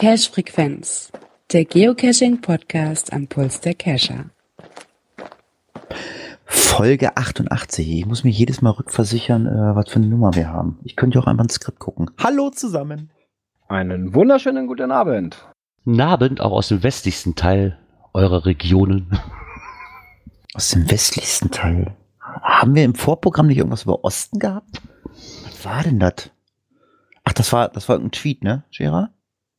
Cache Frequenz, der Geocaching Podcast am Puls der Cacher. Folge 88. Ich muss mich jedes Mal rückversichern, äh, was für eine Nummer wir haben. Ich könnte auch einfach ins Skript gucken. Hallo zusammen. Einen wunderschönen guten Abend. Guten Abend auch aus dem westlichsten Teil eurer Regionen. Aus dem westlichsten Teil. Haben wir im Vorprogramm nicht irgendwas über Osten gehabt? Was war denn das? Ach, das war, das war ein Tweet, ne, Gerard?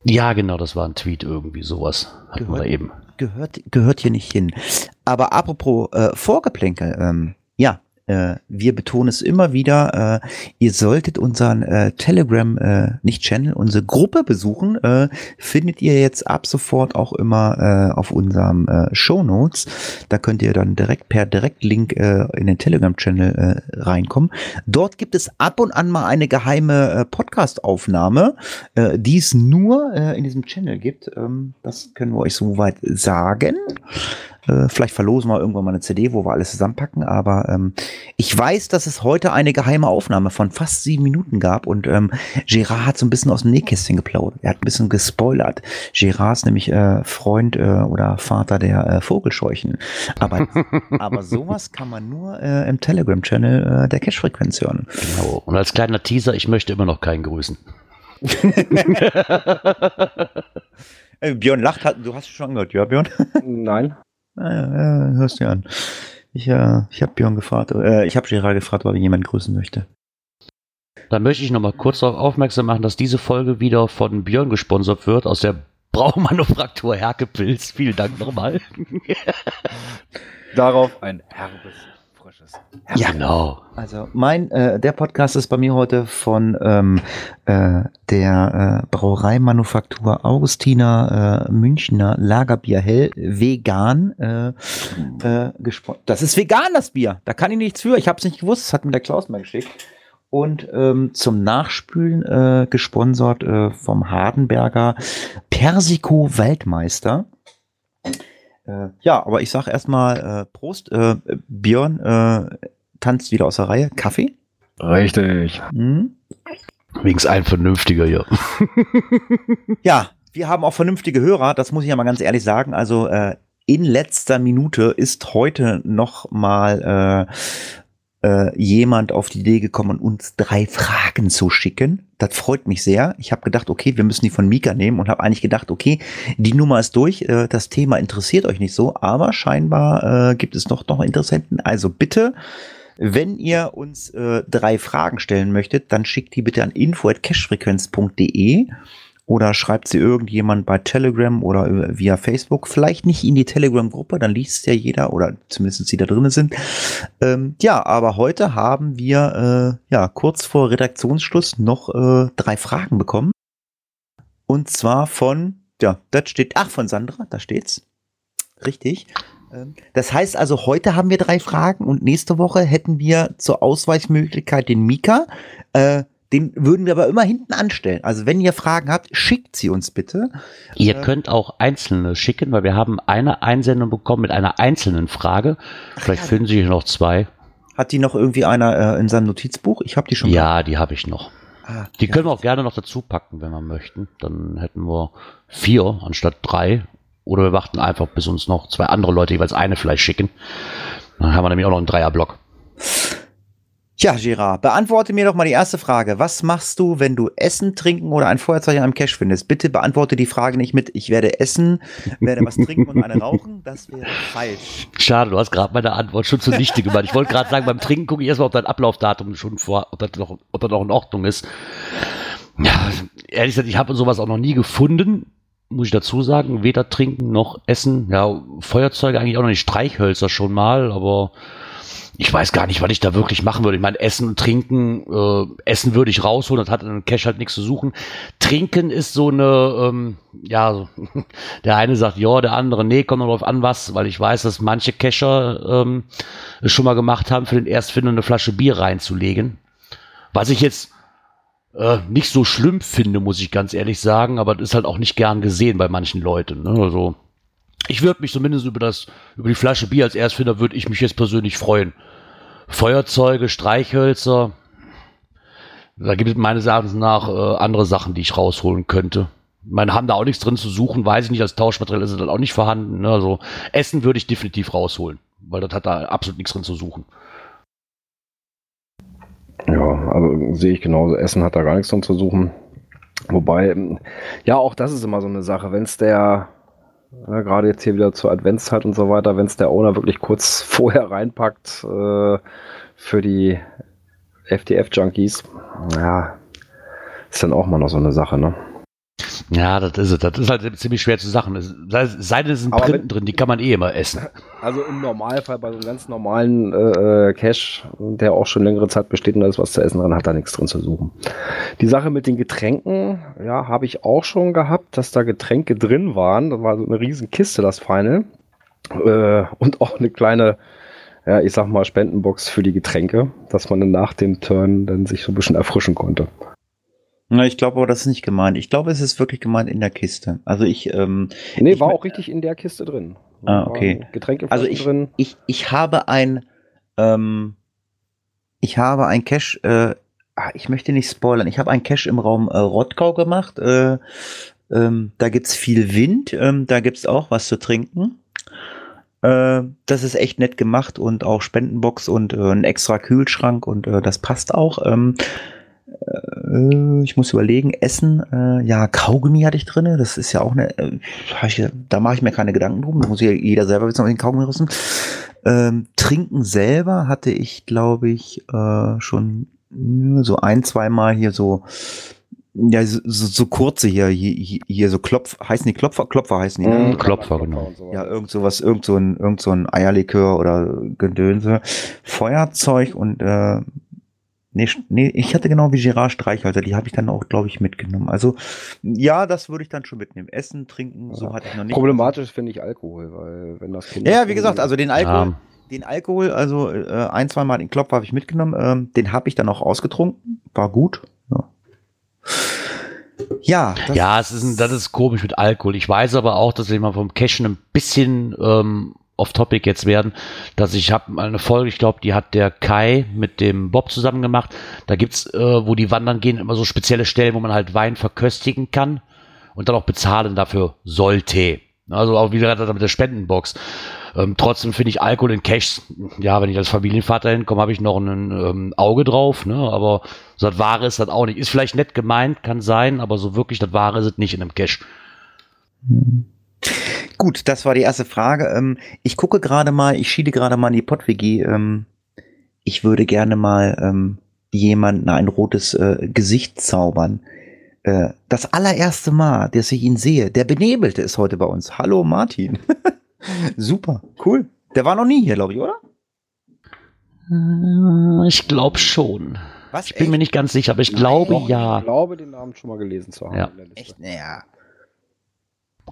Ja, genau, das war ein Tweet irgendwie sowas. Hatten wir da eben. Gehört, gehört hier nicht hin. Aber apropos äh, Vorgeplänkel, ähm, äh, wir betonen es immer wieder, äh, ihr solltet unseren äh, Telegram, äh, nicht Channel, unsere Gruppe besuchen. Äh, findet ihr jetzt ab sofort auch immer äh, auf unserem Show Notes. Da könnt ihr dann direkt per Direktlink in den Telegram-Channel reinkommen. Dort gibt es ab und an mal eine geheime Podcast-Aufnahme, die es nur in diesem Channel gibt. Ähm, das können wir euch soweit sagen. Äh, vielleicht verlosen wir irgendwann mal eine CD, wo wir alles zusammenpacken. Aber ähm, ich weiß, dass es heute eine geheime Aufnahme von fast sieben Minuten gab und ähm, Gerard hat so ein bisschen aus dem Nähkästchen geplaudert. Er hat ein bisschen gespoilert. Gerard ist nämlich äh, Freund äh, oder Vater der äh, Vogelscheuchen. Aber, aber sowas kann man nur äh, im Telegram-Channel äh, der Cash-Frequenz hören. Genau. Und als kleiner Teaser, ich möchte immer noch keinen grüßen. Äh, Björn lacht, du hast schon gehört, ja, Björn? Nein. Ja, hörst du an. Ich, äh, ich habe Björn gefragt, äh, ich habe Gerard gefragt, ob er jemand grüßen möchte. Dann möchte ich noch mal kurz darauf aufmerksam machen, dass diese Folge wieder von Björn gesponsert wird aus der Braumanufaktur Herkepilz. Vielen Dank nochmal. Darauf ein herbes, frisches. Ja. Genau. Also mein, äh, der Podcast ist bei mir heute von ähm, äh, der äh, Brauereimanufaktur Augustiner äh, Münchner Lagerbier Hell vegan äh, äh, gesponsert. Das ist vegan, das Bier. Da kann ich nichts für. Ich habe es nicht gewusst. Das hat mir der Klaus mal geschickt. Und ähm, zum Nachspülen äh, gesponsert äh, vom Hardenberger Persico Waldmeister. Äh, ja, aber ich sag erstmal äh, Prost. Äh, Björn äh, tanzt wieder aus der Reihe. Kaffee? Richtig. Hm? Wenigstens ein vernünftiger hier. Ja, wir haben auch vernünftige Hörer, das muss ich ja mal ganz ehrlich sagen. Also äh, in letzter Minute ist heute noch mal äh, jemand auf die Idee gekommen, uns drei Fragen zu schicken. Das freut mich sehr. Ich habe gedacht, okay, wir müssen die von Mika nehmen und habe eigentlich gedacht, okay, die Nummer ist durch, äh, das Thema interessiert euch nicht so, aber scheinbar äh, gibt es noch noch Interessenten. Also bitte, wenn ihr uns äh, drei Fragen stellen möchtet, dann schickt die bitte an info@cashfrequenz.de oder schreibt sie irgendjemand bei Telegram oder äh, via Facebook. Vielleicht nicht in die Telegram-Gruppe, dann liest es ja jeder oder zumindest die da drin sind. Ähm, ja, aber heute haben wir äh, ja kurz vor Redaktionsschluss noch äh, drei Fragen bekommen. Und zwar von, ja, das steht, ach, von Sandra, da steht's. Richtig. Ähm, Das heißt also, heute haben wir drei Fragen und nächste Woche hätten wir zur Ausweichmöglichkeit den Mika. Äh, den würden wir aber immer hinten anstellen. Also wenn ihr Fragen habt, schickt sie uns bitte. Ihr Äh. könnt auch einzelne schicken, weil wir haben eine Einsendung bekommen mit einer einzelnen Frage. Vielleicht ja. finden sich noch zwei. Hat die noch irgendwie einer äh, in seinem Notizbuch? Ich habe die schon. Ja, die habe ich noch. Ah, Die ja. können wir auch gerne noch dazu packen, wenn wir möchten. Dann hätten wir vier anstatt drei. Oder wir warten einfach, bis uns noch zwei andere Leute jeweils eine vielleicht schicken. Dann haben wir nämlich auch noch einen Dreierblock. Ja, Gerard, beantworte mir doch mal die erste Frage. Was machst du, wenn du Essen, Trinken oder ein Feuerzeug in einem Cache findest? Bitte beantworte die Frage nicht mit, ich werde essen, werde was trinken und eine rauchen. Das wäre falsch. Schade, du hast gerade meine Antwort schon zunichte gemacht. Ich wollte gerade sagen, beim Trinken gucke ich erstmal, ob dein Ablaufdatum schon vor, ob das noch, ob das noch in Ordnung ist. Ja, ehrlich gesagt, ich habe sowas auch noch nie gefunden. Muss ich dazu sagen, weder trinken noch essen. Ja, Feuerzeuge eigentlich auch noch nicht, Streichhölzer schon mal, aber ich weiß gar nicht, was ich da wirklich machen würde. Ich meine, Essen und Trinken, äh, Essen würde ich rausholen, das hat in Cache halt nichts zu suchen. Trinken ist so eine, ähm, ja, der eine sagt ja, der andere nee, kommt drauf an was, weil ich weiß, dass manche Cacher ähm, es schon mal gemacht haben, für den Erstfinder eine Flasche Bier reinzulegen. Was ich jetzt äh, nicht so schlimm finde, muss ich ganz ehrlich sagen, aber das ist halt auch nicht gern gesehen bei manchen Leuten. Ne? Also, Ich würde mich zumindest über das, über die Flasche Bier als Erstfinder würde ich mich jetzt persönlich freuen. Feuerzeuge, Streichhölzer, da gibt es meines Erachtens nach äh, andere Sachen, die ich rausholen könnte. Meine haben da auch nichts drin zu suchen, weiß ich nicht, als Tauschmaterial ist es dann auch nicht vorhanden. Ne? Also Essen würde ich definitiv rausholen, weil das hat da absolut nichts drin zu suchen. Ja, also sehe ich genauso. Essen hat da gar nichts drin zu suchen. Wobei, ja, auch das ist immer so eine Sache. Wenn es der, ja, gerade jetzt hier wieder zur Adventszeit und so weiter, wenn es der Owner wirklich kurz vorher reinpackt äh, für die FTF-Junkies, ja, ist dann auch mal noch so eine Sache, ne? Ja, das ist es. Das ist halt ziemlich schwer zu sagen. Sei denn, es sind Printen drin, die kann man eh immer essen. Also im Normalfall bei so einem ganz normalen äh, äh, Cache, der auch schon längere Zeit besteht und da ist was zu essen dran, hat da nichts drin zu suchen. Die Sache mit den Getränken, ja, habe ich auch schon gehabt, dass da Getränke drin waren. Das war so eine riesen Kiste, das Final. Äh, und auch eine kleine, ja, ich sag mal, Spendenbox für die Getränke, dass man dann nach dem Turn dann sich so ein bisschen erfrischen konnte. Na, ich glaube aber, das ist nicht gemeint. Ich glaube, es ist wirklich gemeint in der Kiste. Also ich, ähm, Nee, Ich war auch richtig in der Kiste drin. Ah, okay. Getränke Also ich, drin. ich, ich habe ein, ähm, ich habe ein Cache, äh, ah, ich möchte nicht spoilern, ich habe ein Cache im Raum äh, Rottgau gemacht. Äh, ähm, da gibt's viel Wind, ähm, da gibt's auch was zu trinken. Äh, das ist echt nett gemacht und auch Spendenbox und äh, ein extra Kühlschrank und äh, das passt auch. Ähm, äh, ich muss überlegen, Essen, äh, ja, Kaugummi hatte ich drinne. Das ist ja auch eine, äh, ich, da mache ich mir keine Gedanken drum. Da muss ja jeder selber wissen, ob ich den Kaugummi rissen. Ähm, Trinken selber hatte ich, glaube ich, äh, schon so ein, zweimal hier so, ja, so, so, kurze hier, hier, hier so Klopf, heißen die Klopfer? Klopfer heißen die, ne? Mhm, Klopfer, genau. Ja, irgend sowas, irgend so ein, irgend so ein Eierlikör oder Gedönse. Feuerzeug und äh, nee, nee, ich hatte genau wie Gerard Streichhalter, die habe ich dann auch, glaube ich, mitgenommen. Also ja, das würde ich dann schon mitnehmen. Essen, trinken, so Ja. hatte ich noch nicht. Problematisch finde ich Alkohol, weil wenn das Kind. Ja, wie gesagt, also den Alkohol, Ja. den Alkohol, also äh, ein, zwei Mal den Klopfer habe ich mitgenommen, ähm, den habe ich dann auch ausgetrunken, war gut. Ja, ja, das, Ja, es ist, ein, das ist komisch mit Alkohol. Ich weiß aber auch, dass wir mal vom Cashen ein bisschen ähm, off-topic jetzt werden, dass ich habe mal eine Folge, ich glaube, die hat der Kai mit dem Bob zusammen gemacht. Da gibt's, äh, wo die wandern gehen, immer so spezielle Stellen, wo man halt Wein verköstigen kann und dann auch bezahlen dafür sollte. Also auch wie gesagt mit der Spendenbox. Ähm, trotzdem finde ich Alkohol in Cash, ja, wenn ich als Familienvater hinkomme, habe ich noch ein ähm, Auge drauf, ne? Aber so das Wahre ist das auch nicht. Ist vielleicht nett gemeint, kann sein, aber so wirklich das Wahre ist es nicht in einem Cash. Gut, das war die erste Frage. Ähm, ich gucke gerade mal, ich schiele gerade mal in die PodWG. Ähm, ich würde gerne mal ähm, jemanden ein rotes äh, Gesicht zaubern. Äh, das allererste Mal, dass ich ihn sehe, der Benebelte ist heute bei uns. Hallo Martin. Super, cool. Der war noch nie hier, glaube ich, oder? Äh, Ich glaube schon. Was? Ich bin mir nicht ganz sicher, aber ich glaube Doch, ja. Ich glaube, den Namen schon mal gelesen zu haben. Ja. Echt? Naja.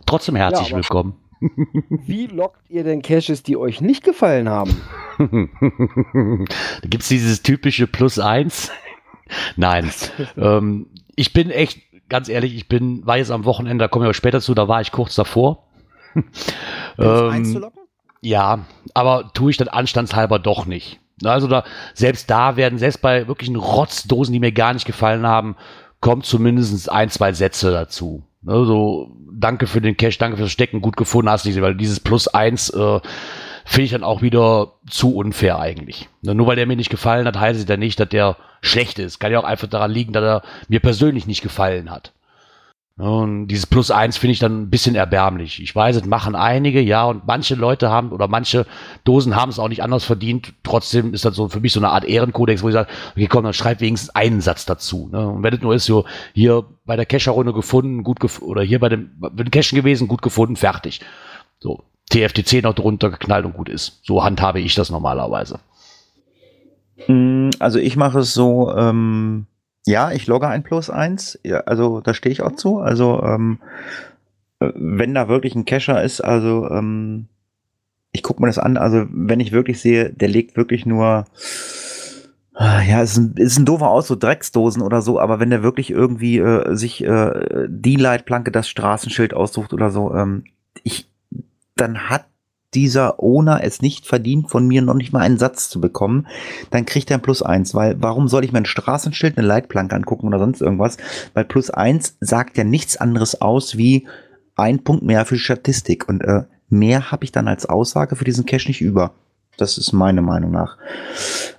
Trotzdem herzlich Ja, willkommen. Wie lockt ihr denn Caches, die euch nicht gefallen haben? da gibt's dieses typische Plus eins. Nein. ähm, ich bin echt, ganz ehrlich, ich bin, war jetzt am Wochenende, da kommen wir später zu, da war ich kurz davor. eins zu ähm, locken? ja, aber tue ich dann anstandshalber doch nicht. Also da, selbst da werden, selbst bei wirklichen Rotzdosen, die mir gar nicht gefallen haben, kommt zumindest ein, zwei Sätze dazu. Also, danke für den Cash, danke fürs Stecken, gut gefunden hast du, weil dieses Plus eins äh, finde ich dann auch wieder zu unfair eigentlich. Ne, Nur weil der mir nicht gefallen hat, heißt es ja nicht, dass der schlecht ist. Kann ja auch einfach daran liegen, dass er mir persönlich nicht gefallen hat. Und dieses Plus eins finde ich dann ein bisschen erbärmlich. Ich weiß, es machen einige, ja, und manche Leute haben oder manche Dosen haben es auch nicht anders verdient. Trotzdem ist das so für mich so eine Art Ehrenkodex, wo ich sage, okay, komm, dann schreib wenigstens einen Satz dazu. Ne? Und wenn es nur ist, so hier bei der Kescher-Runde gefunden, gut gef oder hier bei dem, bei dem Cashen gewesen, gut gefunden, fertig. So, TFTC noch drunter geknallt und gut ist. So handhabe ich das normalerweise. Mm, Also ich mache es so, ähm, ja, ich logge ein Plus eins, ja, also da stehe ich auch zu. Also ähm, äh, wenn da wirklich ein Cacher ist, also ähm, ich gucke mir das an, also wenn ich wirklich sehe, der legt wirklich nur, ah, ja, ist ein, ist ein doofer Aus, so Drecksdosen oder so, aber wenn der wirklich irgendwie äh, sich äh, die Leitplanke, das Straßenschild aussucht oder so, ähm, ich dann hat dieser Owner es nicht verdient, von mir noch nicht mal einen Satz zu bekommen, dann kriegt er ein Plus eins, weil warum soll ich mir ein Straßenschild, eine Leitplanke angucken oder sonst irgendwas? Weil Plus eins sagt ja nichts anderes aus wie ein Punkt mehr für die Statistik und äh, mehr habe ich dann als Aussage für diesen Cache nicht über. Das ist meine Meinung nach.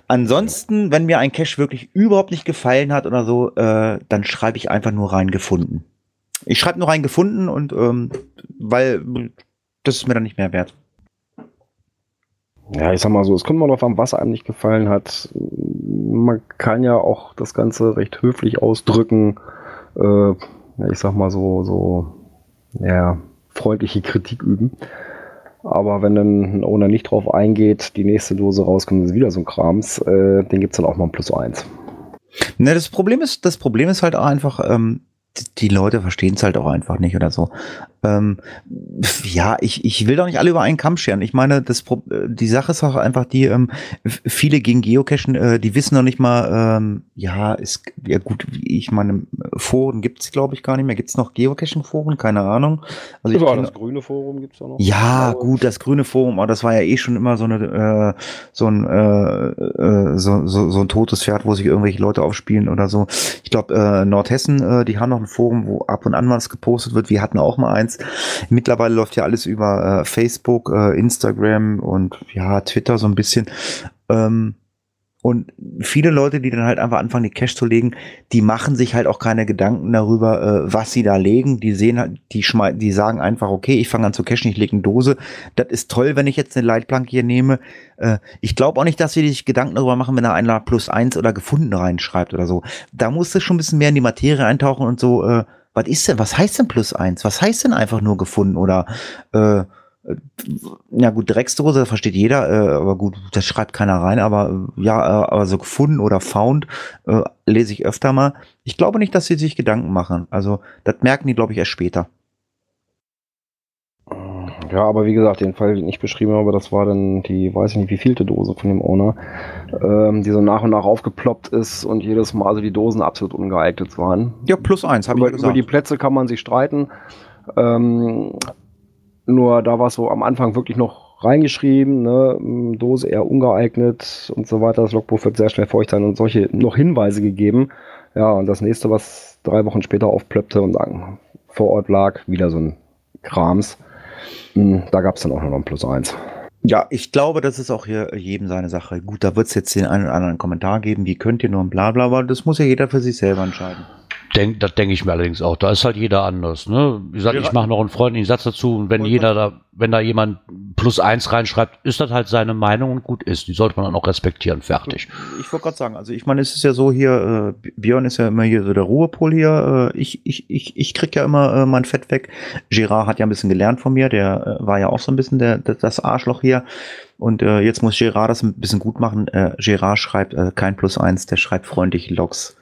Ansonsten, wenn mir ein Cache wirklich überhaupt nicht gefallen hat oder so, äh, dann schreibe ich einfach nur rein gefunden. Ich schreibe nur rein gefunden und ähm, weil das ist mir dann nicht mehr wert. Ja, ich sag mal so, es kommt mal drauf an, was einem nicht gefallen hat. Man kann ja auch das Ganze recht höflich ausdrücken. Äh, ich sag mal so, so, ja, freundliche Kritik üben. Aber wenn dann ein Owner nicht drauf eingeht, die nächste Dose rauskommt, ist wieder so ein Krams, äh, den gibt's dann auch mal ein Plus eins. Ne, das Problem ist, das Problem ist halt auch einfach, ähm, die Leute verstehen es halt auch einfach nicht oder so. Ähm, ja, ich, ich will doch nicht alle über einen Kamm scheren. Ich meine, das, die Sache ist auch einfach die, ähm, viele gegen Geocachen, äh, die wissen noch nicht mal, ähm, ja, ist, ja gut, ich meine, Foren gibt's glaube ich, gar nicht mehr. Gibt's noch Geocaching-Foren? Keine Ahnung. Also ich das grüne Forum gibt's auch noch. Ja, gut, das grüne Forum, aber das war ja eh schon immer so eine, äh, so ein, äh, äh, so, so, so ein totes Pferd, wo sich irgendwelche Leute aufspielen oder so. Ich glaube, äh, Nordhessen, äh, die haben noch ein Forum, wo ab und an was gepostet wird. Wir hatten auch mal eins. Mittlerweile läuft ja alles über äh, Facebook, äh, Instagram und ja, Twitter so ein bisschen. Ähm, und viele Leute, die dann halt einfach anfangen, die Cash zu legen, die machen sich halt auch keine Gedanken darüber, äh, was sie da legen. Die sehen halt, die schmeißen, die sagen einfach, okay, ich fange an zu cashen, ich lege eine Dose. Das ist toll, wenn ich jetzt eine Leitplanke hier nehme. Äh, ich glaube auch nicht, dass sie sich Gedanken darüber machen, wenn er einer plus eins oder gefunden reinschreibt oder so. Da musst du schon ein bisschen mehr in die Materie eintauchen und so, äh, was ist denn, was heißt denn plus eins? Was heißt denn einfach nur gefunden oder äh, ja gut, Drecksdose versteht jeder, äh, aber gut, das schreibt keiner rein, aber äh, ja, äh, aber so gefunden oder found äh, lese ich öfter mal. Ich glaube nicht, dass sie sich Gedanken machen. Also das merken die, glaube ich, erst später. Ja, aber wie gesagt, den Fall, den ich beschrieben habe, das war dann die, weiß ich nicht, wie vielte Dose von dem Owner, ähm, die so nach und nach aufgeploppt ist und jedes Mal also die Dosen absolut ungeeignet waren. Ja, plus eins, habe ich gesagt. Über die Plätze kann man sich streiten. Ähm, nur da war es so am Anfang wirklich noch reingeschrieben, ne, Dose eher ungeeignet und so weiter. Das Logbuch wird sehr schnell feucht sein und solche noch Hinweise gegeben. Ja, und das nächste, was drei Wochen später aufplöppte und vor Ort lag, wieder so ein Krams. Hm, da gab es dann auch noch ein Plus eins. Ja, ich glaube, das ist auch hier jedem seine Sache. Gut, da wird es jetzt den einen oder anderen Kommentar geben, wie könnt ihr nur ein Blabla, aber das muss ja jeder für sich selber entscheiden. Denk, das denke ich mir allerdings auch. Da ist halt jeder anders. Ne? Wie gesagt, ja. ich mache noch einen freundlichen Satz dazu und wenn jeder da, wenn da jemand plus eins reinschreibt, ist das halt seine Meinung und gut ist. Die sollte man dann auch respektieren. Fertig. Ich wollte gerade sagen, also ich meine, es ist ja so hier, äh, Björn ist ja immer hier so der Ruhepol hier. Äh, ich, ich, ich, ich krieg ja immer äh, mein Fett weg. Gerard hat ja ein bisschen gelernt von mir, der äh, war ja auch so ein bisschen der, der das Arschloch hier. Und äh, jetzt muss Gerard das ein bisschen gut machen. Äh, Gerard schreibt äh, kein Plus eins, der schreibt freundlich Logs.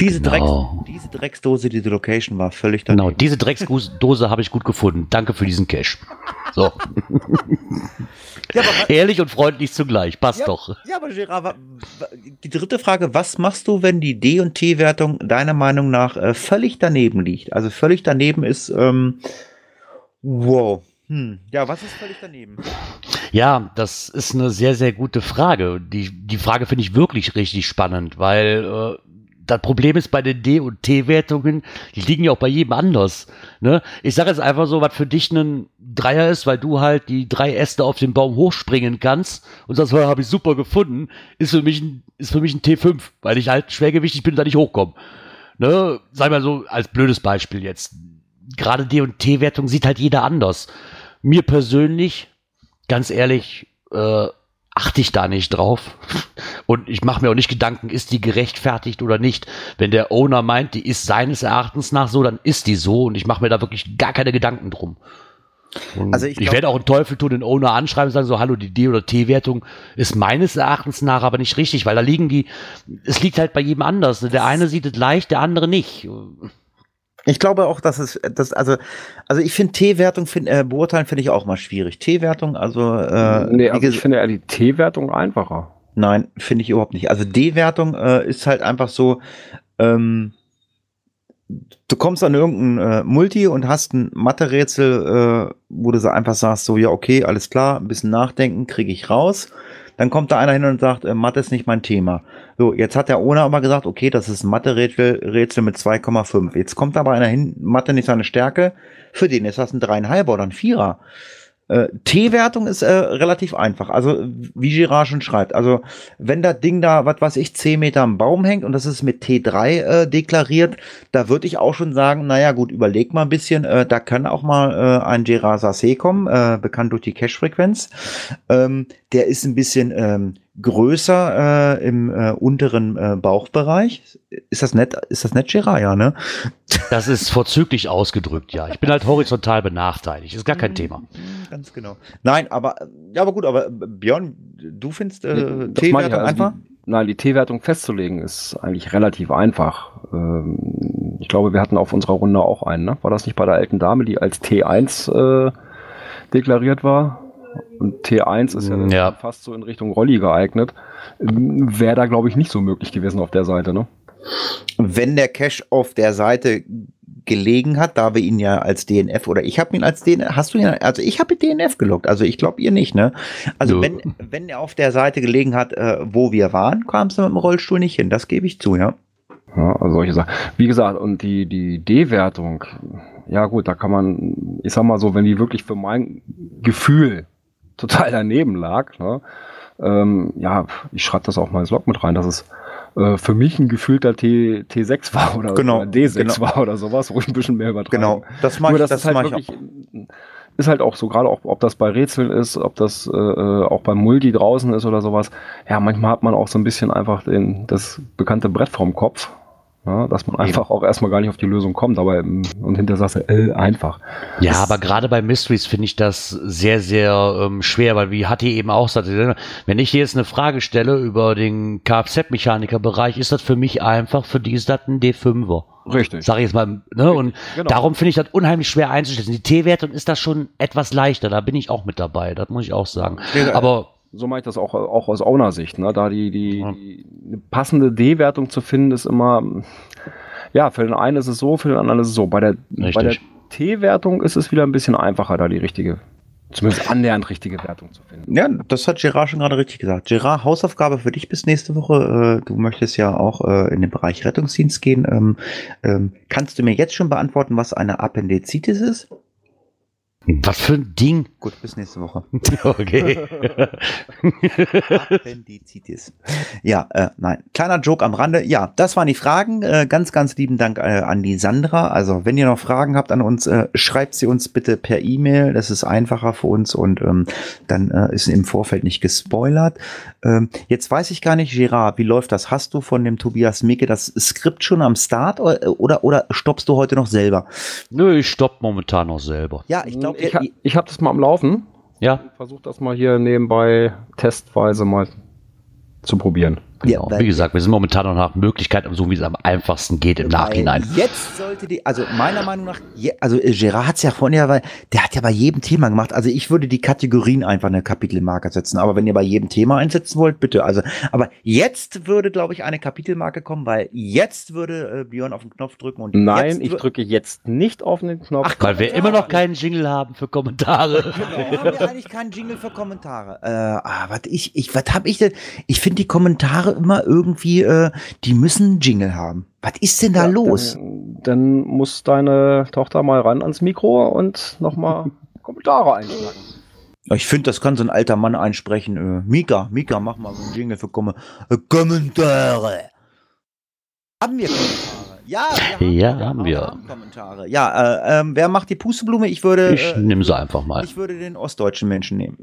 Diese, genau. Drecks, diese Drecksdose, diese Location war völlig daneben. Genau, diese Drecksdose habe ich gut gefunden. Danke für diesen Cash. So. ja, Ehrlich und freundlich zugleich, passt ja, doch. Ja, aber Gerard, die dritte Frage, was machst du, wenn die D- und T-Wertung deiner Meinung nach äh, völlig daneben liegt? Also völlig daneben ist, ähm, wow. Hm. Ja, was ist völlig daneben? Ja, das ist eine sehr, sehr gute Frage. Die, die Frage finde ich wirklich richtig spannend, weil äh, das Problem ist bei den D- und T-Wertungen, die liegen ja auch bei jedem anders. Ne? Ich sage jetzt einfach so, was für dich ein Dreier ist, weil du halt die drei Äste auf den Baum hochspringen kannst und sagst, habe ich super gefunden, ist für mich ein, ist für mich ein T5, weil ich halt schwergewichtig bin und da nicht hochkomme. Ne? Sag mal so, als blödes Beispiel jetzt. Gerade D- und T-Wertung sieht halt jeder anders. Mir persönlich, ganz ehrlich, äh, achte ich da nicht drauf. Und ich mache mir auch nicht Gedanken, ist die gerechtfertigt oder nicht. Wenn der Owner meint, die ist seines Erachtens nach so, dann ist die so und ich mache mir da wirklich gar keine Gedanken drum. Und also ich, ich werde auch einen Teufel tun, den Owner anschreiben und sagen so, hallo, die D- oder T-Wertung ist meines Erachtens nach aber nicht richtig, weil da liegen die, es liegt halt bei jedem anders. Der eine sieht es leicht, der andere nicht. Ich glaube auch, dass es, das, also, also ich finde T-Wertung find, äh, beurteilen finde ich auch mal schwierig. T-Wertung, also, äh, nee, also ich finde ja die T-Wertung einfacher. Nein, finde ich überhaupt nicht. Also D-Wertung äh, ist halt einfach so, ähm, du kommst an irgendein äh, Multi und hast ein Mathe-Rätsel, äh, wo du so einfach sagst, so, ja, okay, alles klar, ein bisschen nachdenken, kriege ich raus. Dann kommt da einer hin und sagt, äh, Mathe ist nicht mein Thema. So, jetzt hat der Owner aber gesagt, okay, das ist Mathe-Rätsel Rätsel mit 2,5. Jetzt kommt aber einer hin, Mathe nicht seine Stärke, für den ist das ein dreieinhalber oder ein Vierer. Äh, T-Wertung ist äh, relativ einfach. Also, wie Girard schon schreibt. Also, wenn das Ding da, was weiß ich, 10 Meter am Baum hängt und das ist mit T3 äh, deklariert, da würde ich auch schon sagen, naja, gut, überleg mal ein bisschen, äh, da kann auch mal äh, ein Girard Sassé kommen, bekannt durch die Cache-Frequenz. Ähm, der ist ein bisschen ähm, größer äh, im äh, unteren äh, Bauchbereich. Ist das nett? Ist das nett, Gerard? Ja, ne? Das ist vorzüglich ausgedrückt, ja. Ich bin halt horizontal benachteiligt. Ist gar kein Thema. Mhm, ganz genau. Nein, aber ja, aber gut, aber Björn, du findest äh, T-Wertung also einfach? Die, nein, die T-Wertung festzulegen ist eigentlich relativ einfach. Ähm, ich glaube, wir hatten auf unserer Runde auch einen, ne? War das nicht bei der alten Dame, die als T1 äh, deklariert war? Und T1 ist ja, Ja. fast so in Richtung Rolli geeignet. Wäre da, glaube ich, nicht so möglich gewesen auf der Seite, ne? Wenn der Cache auf der Seite gelegen hat, da wir ihn ja als DNF oder ich habe ihn als DNF, hast du ihn, also ich habe DNF gelockt, also ich glaube ihr nicht, ne? Also Nö. wenn, wenn er auf der Seite gelegen hat, äh, wo wir waren, kamst du mit dem Rollstuhl nicht hin, das gebe ich zu, ja. Ja, also solche Sachen. Wie gesagt, und die, die D-Wertung, ja gut, da kann man, ich sag mal so, wenn die wirklich für mein Gefühl total daneben lag, ne, ähm, ja, ich schreibe das auch mal ins Log mit rein, dass es äh, für mich ein gefühlter T, T6 war oder, Genau, oder D6 genau. war oder sowas, wo ich ein bisschen mehr übertreibe. Genau, das mache ich, das, das ist halt wirklich, ist halt auch so, gerade auch, ob das bei Rätseln ist, ob das äh, äh, auch beim Multi draußen ist oder sowas. Ja, manchmal hat man auch so ein bisschen einfach den, das bekannte Brett vorm Kopf. Ja, dass man einfach auch erstmal gar nicht auf die Lösung kommt, aber ähm, und hinterher sagst du, äh, einfach. Ja, Es- aber gerade bei Mysteries finde ich das sehr, sehr ähm, schwer, weil wie Hatti eben auch sagte, wenn ich jetzt eine Frage stelle über den Kfz-Mechaniker-Bereich, ist das für mich einfach, für die ist das ein D5er. Richtig. Sag ich jetzt mal, ne? Und Genau. darum finde ich das unheimlich schwer einzuschätzen. Die T-Wertung ist da schon etwas leichter, da bin ich auch mit dabei, das muss ich auch sagen. Ja, Aber So mache ich das auch, auch aus Owner-Sicht. Ne? Da die, die, Ja. die eine passende D-Wertung zu finden, ist immer, ja, für den einen ist es so, für den anderen ist es so. Bei der, bei der. T-Wertung ist es wieder ein bisschen einfacher, da die richtige, zumindest annähernd richtige Wertung zu finden. Ja, das hat Gerard schon gerade richtig gesagt. Gerard, Hausaufgabe für dich bis nächste Woche. Äh, du möchtest ja auch äh, in den Bereich Rettungsdienst gehen. Ähm, ähm, kannst du mir jetzt schon beantworten, was eine Appendizitis ist? Was für ein Ding. Gut, bis nächste Woche. Okay. Appendizitis. Ja, äh, nein. Kleiner Joke am Rande. Ja, das waren die Fragen. Äh, ganz, ganz lieben Dank äh, an die Sandra. Also, wenn ihr noch Fragen habt an uns, äh, schreibt sie uns bitte per E-Mail. Das ist einfacher für uns und ähm, dann äh, ist im Vorfeld nicht gespoilert. Ähm, jetzt weiß ich gar nicht, Gerard, wie läuft das? Hast du von dem Tobias Micke das Skript schon am Start oder, oder, oder stoppst du heute noch selber? Nö, ich stopp momentan noch selber. Ja, ich glaube, ich, ha ich habe das mal am Laufen. Ja, Versuch das mal hier nebenbei testweise mal zu probieren. Genau. weil- Wie gesagt, wir sind momentan noch nach Möglichkeiten, so wie es am einfachsten geht im Nachhinein. Jetzt sollte die, also meiner Meinung nach, also äh, Gerard hat es ja vorhin ja, weil der hat ja bei jedem Thema gemacht. Also ich würde die Kategorien einfach eine Kapitelmarke setzen. Aber wenn ihr bei jedem Thema einsetzen wollt, bitte. Also, aber jetzt würde, glaube ich, eine Kapitelmarke kommen, weil jetzt würde äh, Björn auf den Knopf drücken und Nein, jetzt ich drücke jetzt nicht auf den Knopf. Ach, Weil wir immer noch keinen Jingle haben für Kommentare. Genau, haben wir eigentlich keinen Jingle für Kommentare. Äh, ah, was ich, ich, was hab ich denn? Ich finde die Kommentare immer irgendwie, äh, die müssen einen Jingle haben. Was ist denn da Ja, los? Dann, dann muss deine Tochter mal ran ans Mikro und nochmal Kommentare einschlagen. Ich finde, das kann so ein alter Mann einsprechen. Äh, Mika, Mika, mach mal so einen Jingle für Kom äh, Kommentare. Haben wir Kommentare? Ja, wir Ja, haben wir. haben Kommentare. Ja, äh, ähm, wer macht die Pusteblume? Ich würde, Ich äh, nehme sie einfach mal. ich würde den ostdeutschen Menschen nehmen.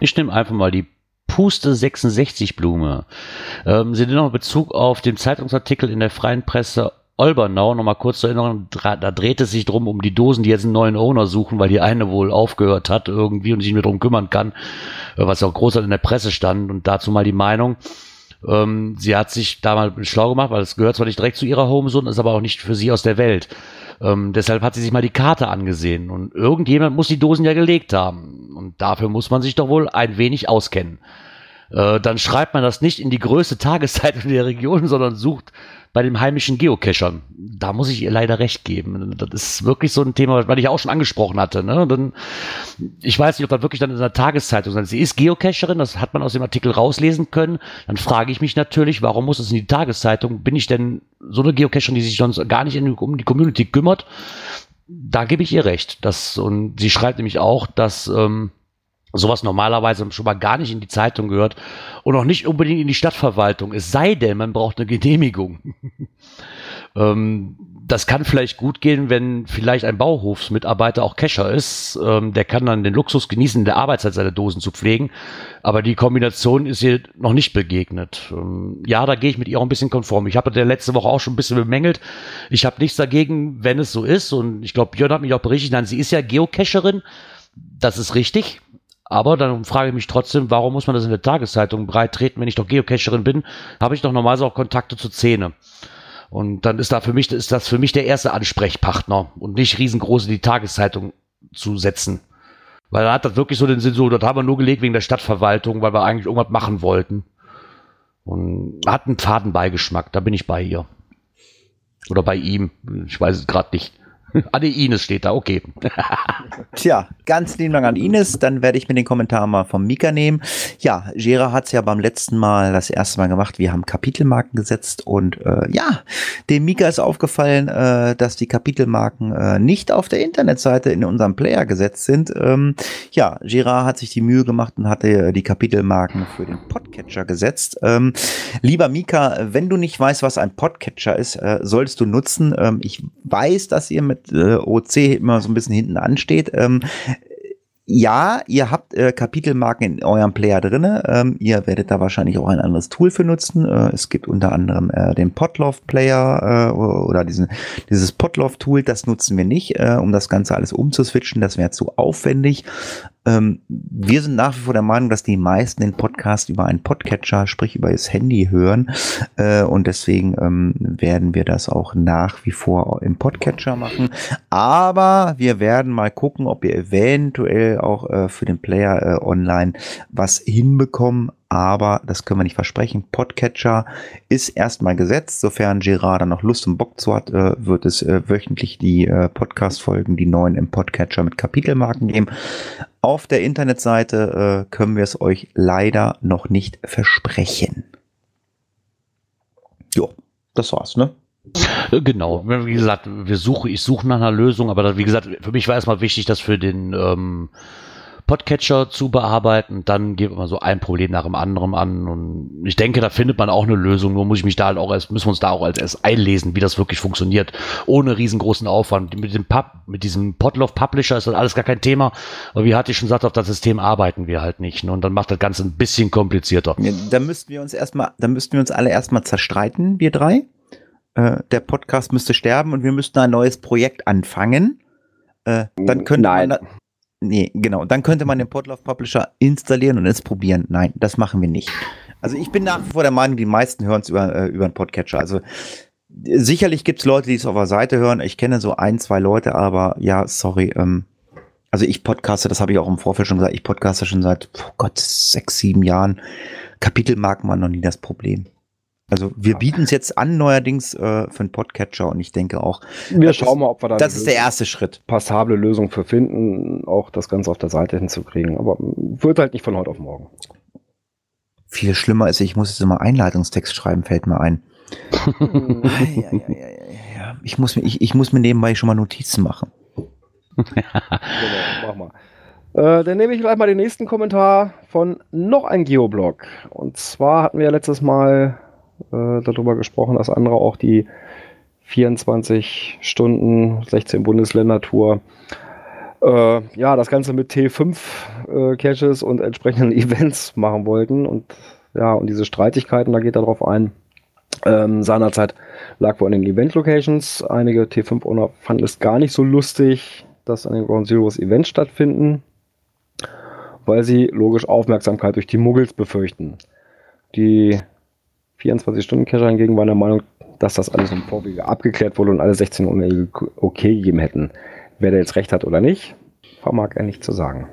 Ich nehme einfach mal die Puste 66 Blume. Ähm, Sie nehmen noch Bezug auf den Zeitungsartikel in der Freien Presse Olbernau, nochmal kurz zur Erinnerung, da dreht es sich drum um die Dosen, die jetzt einen neuen Owner suchen, weil die eine wohl aufgehört hat irgendwie und sich nicht mehr drum kümmern kann, äh, was auch groß in der Presse stand und dazu mal die Meinung. Ähm, sie hat sich da mal schlau gemacht, weil es gehört zwar nicht direkt zu ihrer Homezone, ist aber auch nicht für sie aus der Welt. Ähm, deshalb hat sie sich mal die Karte angesehen und irgendjemand muss die Dosen ja gelegt haben und dafür muss man sich doch wohl ein wenig auskennen. Äh, dann schreibt man das nicht in die größte Tageszeitung der Region, sondern sucht bei den heimischen Geocachern. Da muss ich ihr leider recht geben. Das ist wirklich so ein Thema, was ich auch schon angesprochen hatte. Ne? Dann, ich weiß nicht, ob das wirklich dann in der Tageszeitung ist. Sie ist Geocacherin, das hat man aus dem Artikel rauslesen können. Dann frage ich mich natürlich, warum muss es in die Tageszeitung? Bin ich denn so eine Geocacherin, die sich sonst gar nicht um die Community kümmert? Da gebe ich ihr recht. Das, und sie schreibt nämlich auch, dass ähm, sowas normalerweise schon mal gar nicht in die Zeitung gehört und auch nicht unbedingt in die Stadtverwaltung. Es sei denn, man braucht eine Genehmigung. ähm, das kann vielleicht gut gehen, wenn vielleicht ein Bauhofsmitarbeiter auch Kescher ist. Ähm, der kann dann den Luxus genießen, in der Arbeitszeit seine Dosen zu pflegen. Aber die Kombination ist ihr noch nicht begegnet. Ähm, ja, da gehe ich mit ihr auch ein bisschen konform. Ich habe der letzte Woche auch schon ein bisschen bemängelt. Ich habe nichts dagegen, wenn es so ist. Und ich glaube, Björn hat mich auch berichtet, nein, sie ist ja Geocacherin. Das ist richtig. Aber dann frage ich mich trotzdem, warum muss man das in der Tageszeitung breit treten, wenn ich doch Geocacherin bin, habe ich doch normalerweise auch Kontakte zur Szene. Und dann ist da für mich, ist das für mich der erste Ansprechpartner und nicht riesengroß in die Tageszeitung zu setzen. Weil da hat das wirklich so den Sinn, so, dort haben wir nur gelegt wegen der Stadtverwaltung, weil wir eigentlich irgendwas machen wollten. Und hat einen Fadenbeigeschmack, da bin ich bei ihr. Oder bei ihm, ich weiß es gerade nicht. Ah, die Ines steht da, okay. Tja, ganz lieben Dank an Ines. Dann werde ich mir den Kommentar mal vom Mika nehmen. Ja, Gera hat es ja beim letzten Mal das erste Mal gemacht. Wir haben Kapitelmarken gesetzt und äh, ja, dem Mika ist aufgefallen, äh, dass die Kapitelmarken äh, nicht auf der Internetseite in unserem Player gesetzt sind. Ähm, ja, Gera hat sich die Mühe gemacht und hatte äh, die Kapitelmarken für den Podcatcher gesetzt. Ähm, lieber Mika, wenn du nicht weißt, was ein Podcatcher ist, äh, solltest du nutzen. Ähm, ich weiß, dass ihr mit äh, OC immer so ein bisschen hinten ansteht. Ähm, ja, ihr habt äh, Kapitelmarken in eurem Player drinne. Ähm, ihr werdet da wahrscheinlich auch ein anderes Tool für nutzen. Äh, es gibt unter anderem äh, den Potloff Player äh, oder diesen, dieses Potloff Tool. Das nutzen wir nicht, äh, um das Ganze alles umzuswitchen. Das wäre zu aufwendig. Ähm, wir sind nach wie vor der Meinung, dass die meisten den Podcast über einen Podcatcher, sprich über das Handy hören. Äh, und deswegen ähm, werden wir das auch nach wie vor im Podcatcher machen. Aber wir werden mal gucken, ob wir eventuell auch äh, für den Player äh, online was hinbekommen aber das können wir nicht versprechen. Podcatcher ist erstmal gesetzt. Sofern Gerard dann noch Lust und Bock zu hat, äh, wird es äh, wöchentlich die äh, Podcast-Folgen, die neuen im Podcatcher mit Kapitelmarken geben. Auf der Internetseite können wir es euch leider noch nicht versprechen. Jo, das war's, ne? Genau, wie gesagt, wir suchen, ich suche nach einer Lösung, aber wie gesagt, für mich war erstmal wichtig, dass für den ähm, Podcatcher zu bearbeiten. Dann geht man so ein Problem nach dem anderen an. Und ich denke, da findet man auch eine Lösung. Nur muss ich mich da halt auch erst, müssen wir uns da auch als erst einlesen, wie das wirklich funktioniert. Ohne riesengroßen Aufwand. Mit dem Pub, mit diesem Podlove Publisher ist das alles gar kein Thema. Aber wie hatte ich schon gesagt, auf das System arbeiten wir halt nicht. Ne? Und dann macht das Ganze ein bisschen komplizierter. Ja, da müssten wir uns erstmal, da müssten wir uns alle erstmal zerstreiten, wir drei. Äh, der Podcast müsste sterben und wir müssten ein neues Projekt anfangen. Äh, dann könnte Nein. man, Nee, genau. Dann könnte man den Podlove Publisher installieren und es probieren. Nein, das machen wir nicht. Also ich bin nach wie vor der Meinung, die meisten hören es über, äh, über einen Podcatcher. Also sicherlich gibt es Leute, die es auf der Seite hören. Ich kenne so ein, zwei Leute, aber ja, sorry. Ähm, also ich podcaste, das habe ich auch im Vorfeld schon gesagt, ich podcaste schon seit, oh Gott, sechs, sieben Jahren. Kapitelmarken waren noch nie das Problem. Also wir bieten es jetzt an neuerdings äh, für einen Podcatcher und ich denke auch. Wir schauen ist, mal, ob wir da. Das ist der erste Schritt. Passable Lösung für finden, auch das Ganze auf der Seite hinzukriegen. Aber wird halt nicht von heute auf morgen. Viel schlimmer ist, ich muss jetzt immer Einleitungstext schreiben, fällt mir ein. ja, ja, ja, ich, muss mir, ich, ich muss mir nebenbei schon mal Notizen machen. genau, mach mal. Äh, dann nehme ich gleich mal den nächsten Kommentar von noch ein Geoblog. Und zwar hatten wir ja letztes Mal äh, darüber gesprochen, dass andere auch die 24 Stunden, 16 Bundesländer-Tour äh, ja, das Ganze mit T5 äh, und entsprechenden Events machen wollten. Und ja, und diese Streitigkeiten, da geht er drauf ein. Ähm, seinerzeit lag wohl an den Event-Locations. Einige T5-Owner fanden es gar nicht so lustig, dass an den Ground Zeroes Events stattfinden, weil sie logisch Aufmerksamkeit durch die Muggels befürchten. Die 24-Stunden-Cacher hingegen waren der Meinung, dass das alles im Vorwege abgeklärt wurde und alle 16 Unägel okay gegeben hätten. Wer da jetzt recht hat oder nicht, vermag er nicht zu sagen.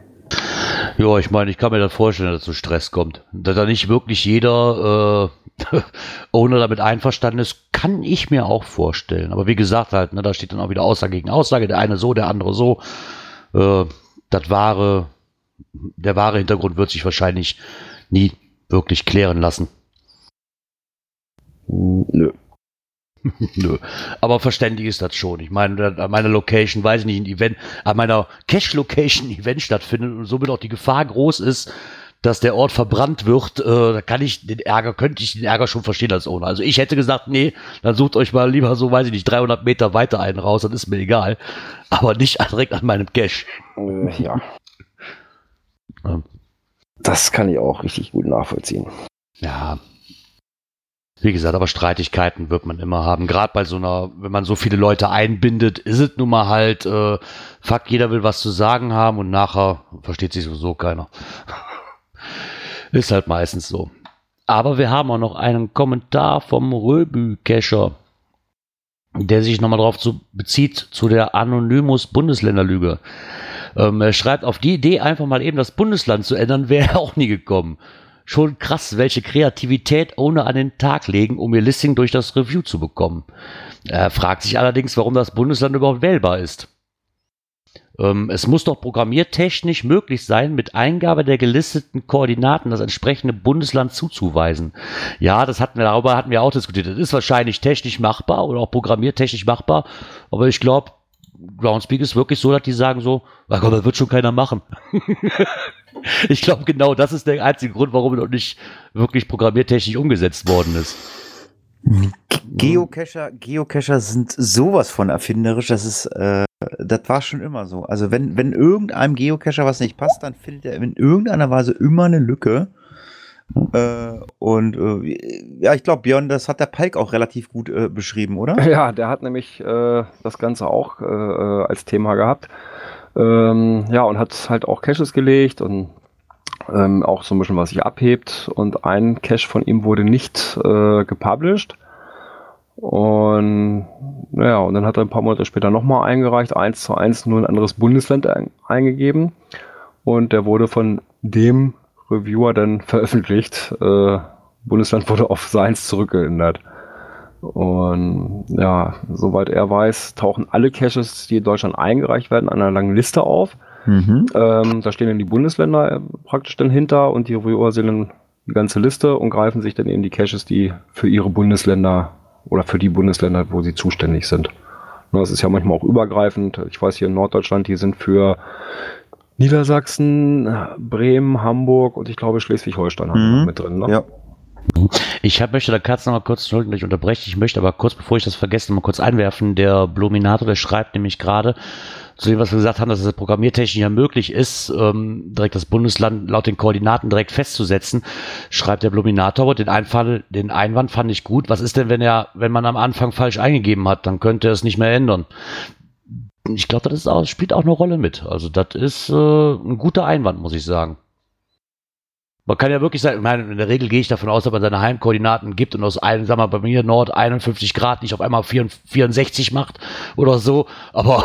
Ja, ich meine, ich kann mir das vorstellen, dass zu Stress kommt. Dass da nicht wirklich jeder äh, ohne damit einverstanden ist, kann ich mir auch vorstellen. Aber wie gesagt, halt, ne, da steht dann auch wieder Aussage gegen Aussage, der eine so, der andere so. Äh, das wahre, der wahre Hintergrund wird sich wahrscheinlich nie wirklich klären lassen. Nö. Nö. Aber verständlich ist das schon. Ich meine, an meiner Location, weiß ich nicht, ein Event, an meiner Cache-Location ein Event stattfindet und somit auch die Gefahr groß ist, dass der Ort verbrannt wird, äh, da kann ich den Ärger, könnte ich den Ärger schon verstehen als Owner. Also ich hätte gesagt, nee, dann sucht euch mal lieber so, weiß ich nicht, 300 Meter weiter einen raus, das ist mir egal. Aber nicht direkt an meinem Cache. Äh, ja. Ja. Das kann ich auch richtig gut nachvollziehen. Ja. Wie gesagt, aber Streitigkeiten wird man immer haben. Gerade bei so einer, wenn man so viele Leute einbindet, ist es nun mal halt, äh, fuck, jeder will was zu sagen haben und nachher versteht sich sowieso keiner. ist halt meistens so. Aber wir haben auch noch einen Kommentar vom Röbü-Cacher, der sich nochmal darauf zu, bezieht, zu der Anonymous-Bundesländerlüge. Ähm, er schreibt, auf die Idee, einfach mal eben das Bundesland zu ändern, wäre auch nie gekommen. Schon krass, welche Kreativität ohne an den Tag legen, um ihr Listing durch das Review zu bekommen. Er fragt sich allerdings, warum das Bundesland überhaupt wählbar ist. Ähm, es muss doch programmiertechnisch möglich sein, mit Eingabe der gelisteten Koordinaten das entsprechende Bundesland zuzuweisen. Ja, das hatten wir darüber hatten wir auch diskutiert. Das ist wahrscheinlich technisch machbar oder auch programmiertechnisch machbar, aber ich glaube, Groundspeak ist wirklich so, dass die sagen so, ach Gott, das wird schon keiner machen. ich glaube, genau das ist der einzige Grund, warum es noch nicht wirklich programmiertechnisch umgesetzt worden ist. Geocacher, Geocacher sind sowas von erfinderisch, das ist, äh, das war schon immer so. Also wenn, wenn irgendeinem Geocacher was nicht passt, dann findet er in irgendeiner Weise immer eine Lücke. Äh, und äh, ja, ich glaube, Björn, das hat der Palk auch relativ gut äh, beschrieben, oder? Ja, der hat nämlich äh, das Ganze auch äh, äh, als Thema gehabt. Ähm, ja, und hat halt auch Caches gelegt und ähm, auch so ein bisschen was sich abhebt. Und ein Cache von ihm wurde nicht gepublished. Und ja, und dann hat er ein paar Monate später nochmal eingereicht, eins zu eins nur ein anderes Bundesland ein, eingegeben. Und der wurde von dem Reviewer dann veröffentlicht. Äh, Bundesland wurde auf seins zurückgeändert. Und ja, soweit er weiß, tauchen alle Caches, die in Deutschland eingereicht werden, an einer langen Liste auf. Mhm. Ähm, da stehen dann die Bundesländer äh, praktisch dann hinter und die Reviewer sehen dann die ganze Liste und greifen sich dann eben die Caches, die für ihre Bundesländer oder für die Bundesländer, wo sie zuständig sind. Ne, Das ist ja manchmal auch übergreifend. Ich weiß hier in Norddeutschland, die sind für Niedersachsen, Bremen, Hamburg und ich glaube Schleswig-Holstein haben wir Mhm. noch mit drin. Ne? Ja. Ich hab, möchte da Katz noch mal kurz, Entschuldigung, dass ich unterbreche, ich möchte aber kurz, bevor ich das vergesse, noch mal kurz einwerfen. Der Bluminator, der schreibt nämlich gerade, zu dem, was wir gesagt haben, dass es programmiertechnisch ja möglich ist, ähm, direkt das Bundesland laut den Koordinaten direkt festzusetzen, schreibt der Bluminator, aber den, Einfall, den Einwand fand ich gut. Was ist denn, wenn er, wenn man am Anfang falsch eingegeben hat, dann könnte er es nicht mehr ändern. Ich glaube, das auch, spielt auch eine Rolle mit. Also das ist äh, ein guter Einwand, muss ich sagen. Man kann ja wirklich sagen, ich meine, in der Regel gehe ich davon aus, dass man seine Heimkoordinaten gibt und aus einem, sagen wir mal, bei mir Nord 51 Grad nicht auf einmal 64 macht oder so. Aber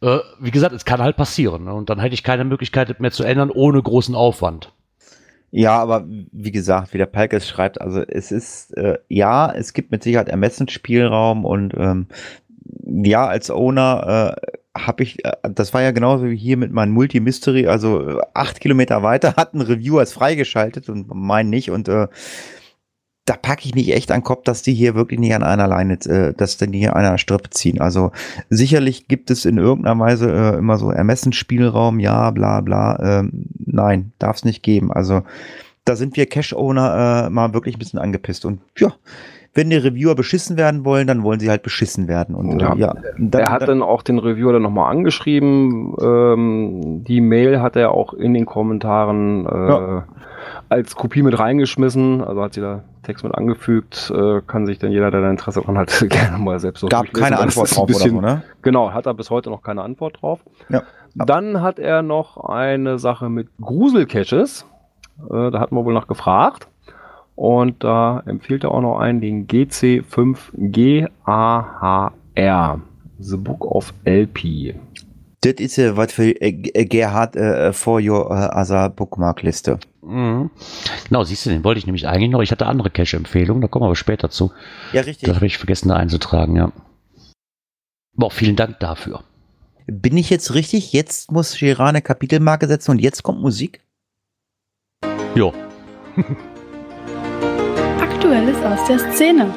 äh, wie gesagt, es kann halt passieren. Ne? Und dann hätte ich keine Möglichkeit mehr zu ändern, ohne großen Aufwand. Ja, aber wie gesagt, wie der Palk es schreibt, also es ist, äh, ja, es gibt mit Sicherheit Ermessensspielraum und ähm, ja, als Owner äh, habe ich, äh, das war ja genauso wie hier mit meinem Multi-Mystery, also äh, acht Kilometer weiter hat ein Reviewer es freigeschaltet und mein nicht und äh, da packe ich mich echt an den Kopf, dass die hier wirklich nicht an einer Leine, äh, dass die hier einer Strippe ziehen. Also sicherlich gibt es in irgendeiner Weise äh, immer so Ermessensspielraum, ja, bla bla. Ähm, nein, darf es nicht geben. Also da sind wir Cash-Owner äh, mal wirklich ein bisschen angepisst. Und ja, wenn die Reviewer beschissen werden wollen, dann wollen sie halt beschissen werden. Und Ja. äh, ja, dann, er hat dann auch den Reviewer dann nochmal angeschrieben. Ähm, die Mail hat er auch in den Kommentaren äh, Ja. als Kopie mit reingeschmissen. Also hat sie da Text mit angefügt. Äh, kann sich dann jeder, der da Interesse dran hat, gerne mal selbst so gab keine Antwort drauf bisschen, oder so, ne? Genau, hat er bis heute noch keine Antwort drauf. Ja. Dann hat er noch eine Sache mit Gruselcaches. Äh, da hat man wohl noch gefragt. Und da empfiehlt er auch noch einen, den GC5GAHR. The Book of LP. Das ist ja was für äh, Gerhard äh, for your other Bookmark-Liste. Mhm. Genau, siehst du, den wollte ich nämlich eigentlich noch. Ich hatte andere Cache-Empfehlungen, da kommen wir aber später zu. Ja, richtig. Das habe ich vergessen da einzutragen, ja. Aber auch vielen Dank dafür. Bin ich jetzt richtig? Jetzt muss Girard eine Kapitelmarke setzen und jetzt kommt Musik? Jo. Aktuelles aus der Szene.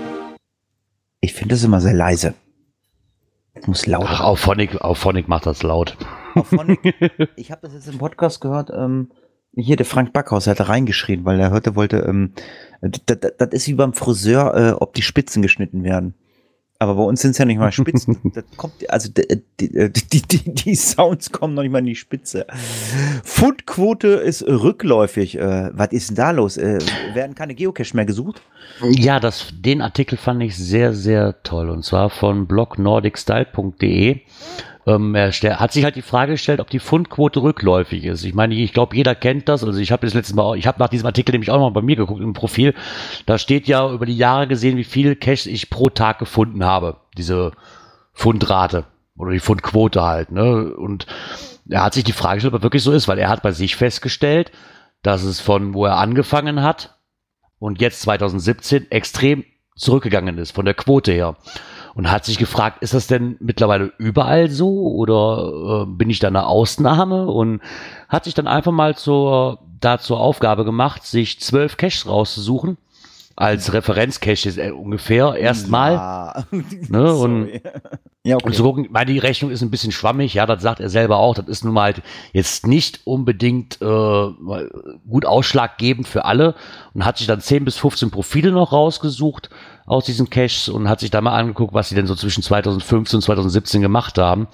Ich finde das immer sehr leise. Es muss laut. Ach, auf Phonic, auf Phonic macht das laut. Auf Phonic. ich habe das jetzt im Podcast gehört. Ähm, hier der Frank Backhaus der hat reingeschrien, weil er heute wollte. Ähm, das, das ist wie beim Friseur, äh, ob die Spitzen geschnitten werden. Aber bei uns sind es ja nicht mal Spitzen. das kommt, also die, die, die, die, Sounds kommen noch nicht mal in die Spitze. Fundquote ist rückläufig. Äh, was ist denn da los? Äh, werden keine Geocache mehr gesucht? Ja, das, den Artikel fand ich sehr, sehr toll. Und zwar von blog.nordicstyle.de. Ähm, er hat sich halt die Frage gestellt, ob die Fundquote rückläufig ist. Ich meine, ich glaube, jeder kennt das. Also ich habe das letzte Mal, ich habe nach diesem Artikel nämlich auch noch bei mir geguckt im Profil. Da steht ja über die Jahre gesehen, wie viel Cash ich pro Tag gefunden habe. Diese Fundrate oder die Fundquote halt. Ne? Und er hat sich die Frage gestellt, ob er wirklich so ist, weil er hat bei sich festgestellt, dass es von wo er angefangen hat und jetzt 2017 extrem zurückgegangen ist von der Quote her und hat sich gefragt, ist das denn mittlerweile überall so oder äh, bin ich da eine Ausnahme? Und hat sich dann einfach mal zur, da zur Aufgabe gemacht, sich zwölf Caches rauszusuchen als Referenzcache äh, ungefähr erstmal. Ja. Ne, und, ja, okay. und so gucken, meine die Rechnung ist ein bisschen schwammig, ja, das sagt er selber auch. Das ist nun mal halt jetzt nicht unbedingt äh, gut ausschlaggebend für alle und hat sich dann 10 bis 15 Profile noch rausgesucht aus diesen Caches und hat sich da mal angeguckt, was sie denn so zwischen 2015 und 2017 gemacht haben.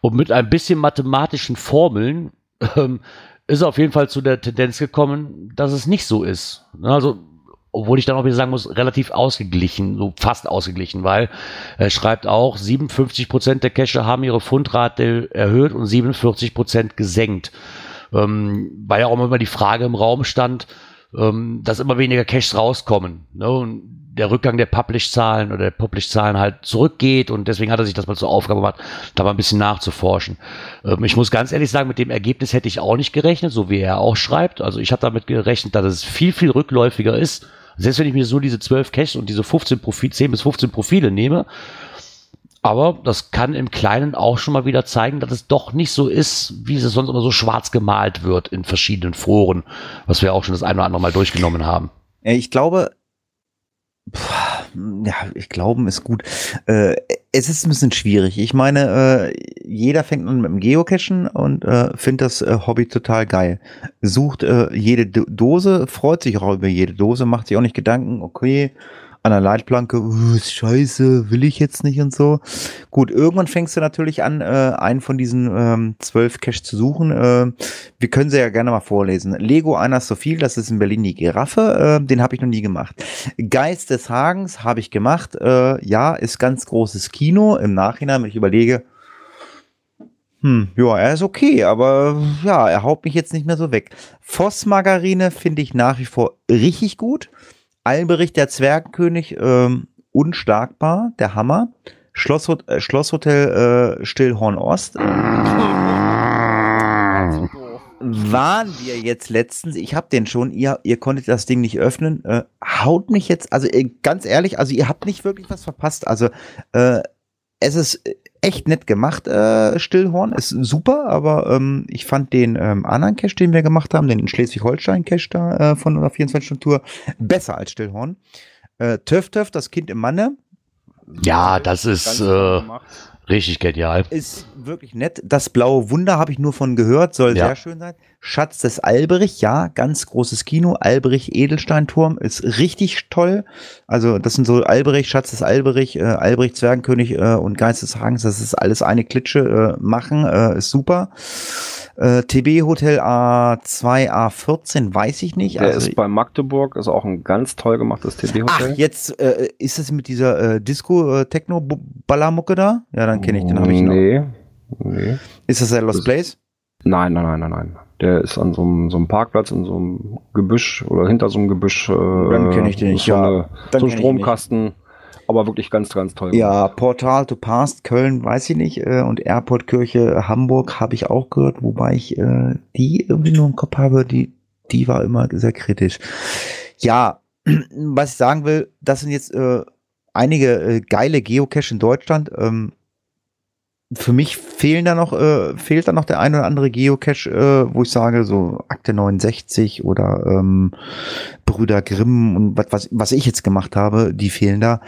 Und mit ein bisschen mathematischen Formeln ähm, ist auf jeden Fall zu der Tendenz gekommen, dass es nicht so ist. Also, obwohl ich dann auch wieder sagen muss, relativ ausgeglichen, so fast ausgeglichen, weil er schreibt auch, 57 Prozent der Cache haben ihre Fundrate erhöht und 47 Prozent gesenkt. Ähm, weil ja auch immer die Frage im Raum stand, ähm, dass immer weniger Caches rauskommen. Ne? Und der Rückgang der Publish-Zahlen oder der Publish-Zahlen halt zurückgeht und deswegen hat er sich das mal zur Aufgabe gemacht, da mal ein bisschen nachzuforschen. Ähm, ich muss ganz ehrlich sagen, mit dem Ergebnis hätte ich auch nicht gerechnet, so wie er auch schreibt. Also ich habe damit gerechnet, dass es viel, viel rückläufiger ist. Selbst wenn ich mir so diese 12 Caches und diese 15 Profil, 10 bis 15 Profile nehme, aber das kann im Kleinen auch schon mal wieder zeigen, dass es doch nicht so ist, wie es sonst immer so schwarz gemalt wird in verschiedenen Foren, was wir auch schon das eine oder andere Mal durchgenommen haben. Ich glaube, ja, ich glaube, ist gut. Äh, es ist ein bisschen schwierig. Ich meine, äh, jeder fängt an mit dem Geocachen und äh, findet das äh, Hobby total geil. Sucht äh, jede Do Dose, freut sich auch über jede Dose, macht sich auch nicht Gedanken, okay, an der Leitplanke, uh, scheiße, will ich jetzt nicht und so. Gut, irgendwann fängst du natürlich an, äh, einen von diesen ähm, zwölf Cache zu suchen. Äh, wir können sie ja gerne mal vorlesen. Lego einer so viel, das ist in Berlin die Giraffe, äh, den habe ich noch nie gemacht. Geist des Hagens habe ich gemacht. Äh, ja, ist ganz großes Kino. Im Nachhinein, wenn ich überlege, hm, ja, er ist okay, aber ja, er haut mich jetzt nicht mehr so weg. Voss-Margarine finde ich nach wie vor richtig gut. Allenbericht der Zwergenkönig, ähm, unschlagbar, der Hammer. Schloss, äh, Schlosshotel äh, Stillhorn Ost. waren wir jetzt letztens, ich habe den schon, ihr, ihr konntet das Ding nicht öffnen, äh, haut mich jetzt, also äh, ganz ehrlich, also ihr habt nicht wirklich was verpasst, also äh, es ist echt nett gemacht, äh, Stillhorn. Ist super, aber ähm, ich fand den ähm, anderen Cache, den wir gemacht haben, den Schleswig-Holstein-Cache da äh, von einer 24-Stunden-Tour, besser als Stillhorn. Äh, Töff Töff, das Kind im Manne. Ja, das ist äh, richtig genial. Ist wirklich nett. Das blaue Wunder habe ich nur von gehört, soll ja. sehr schön sein. Schatz des Alberich, ja, ganz großes Kino. Alberich Edelsteinturm ist richtig toll. Also das sind so Alberich, Schatz des Alberich, äh, Alberich Zwergenkönig äh, und Geist des Hagens. Das ist alles eine Klitsche. Äh, machen äh, ist super. Äh, TB Hotel A2, A14, weiß ich nicht. Der also, ist bei Magdeburg, ist auch ein ganz toll gemachtes TB Hotel. Ach, jetzt äh, ist es mit dieser äh, Disco äh, Techno Ballermucke da? Ja, dann kenne ich den, habe ich noch. Nee. nee. Ist das der Lost Place? Nein, nein, nein, nein, nein. Der ist an so einem, so einem Parkplatz in so einem Gebüsch oder hinter so einem Gebüsch. Äh, dann kenne ich den nicht. So, ja, eine, so Stromkasten. aber wirklich ganz, ganz toll. Ja, Portal to Past, Köln, weiß ich nicht, äh, und Airport Kirche Hamburg habe ich auch gehört, wobei ich äh, die irgendwie nur im Kopf habe, die, die war immer sehr kritisch. Ja, was ich sagen will, das sind jetzt äh, einige äh, geile Geocache in Deutschland. Ähm, für mich fehlen da noch, äh, fehlt da noch der ein oder andere Geocache, äh, wo ich sage, so Akte 69 oder ähm, Brüder Grimm und was, was, was ich jetzt gemacht habe, die fehlen da.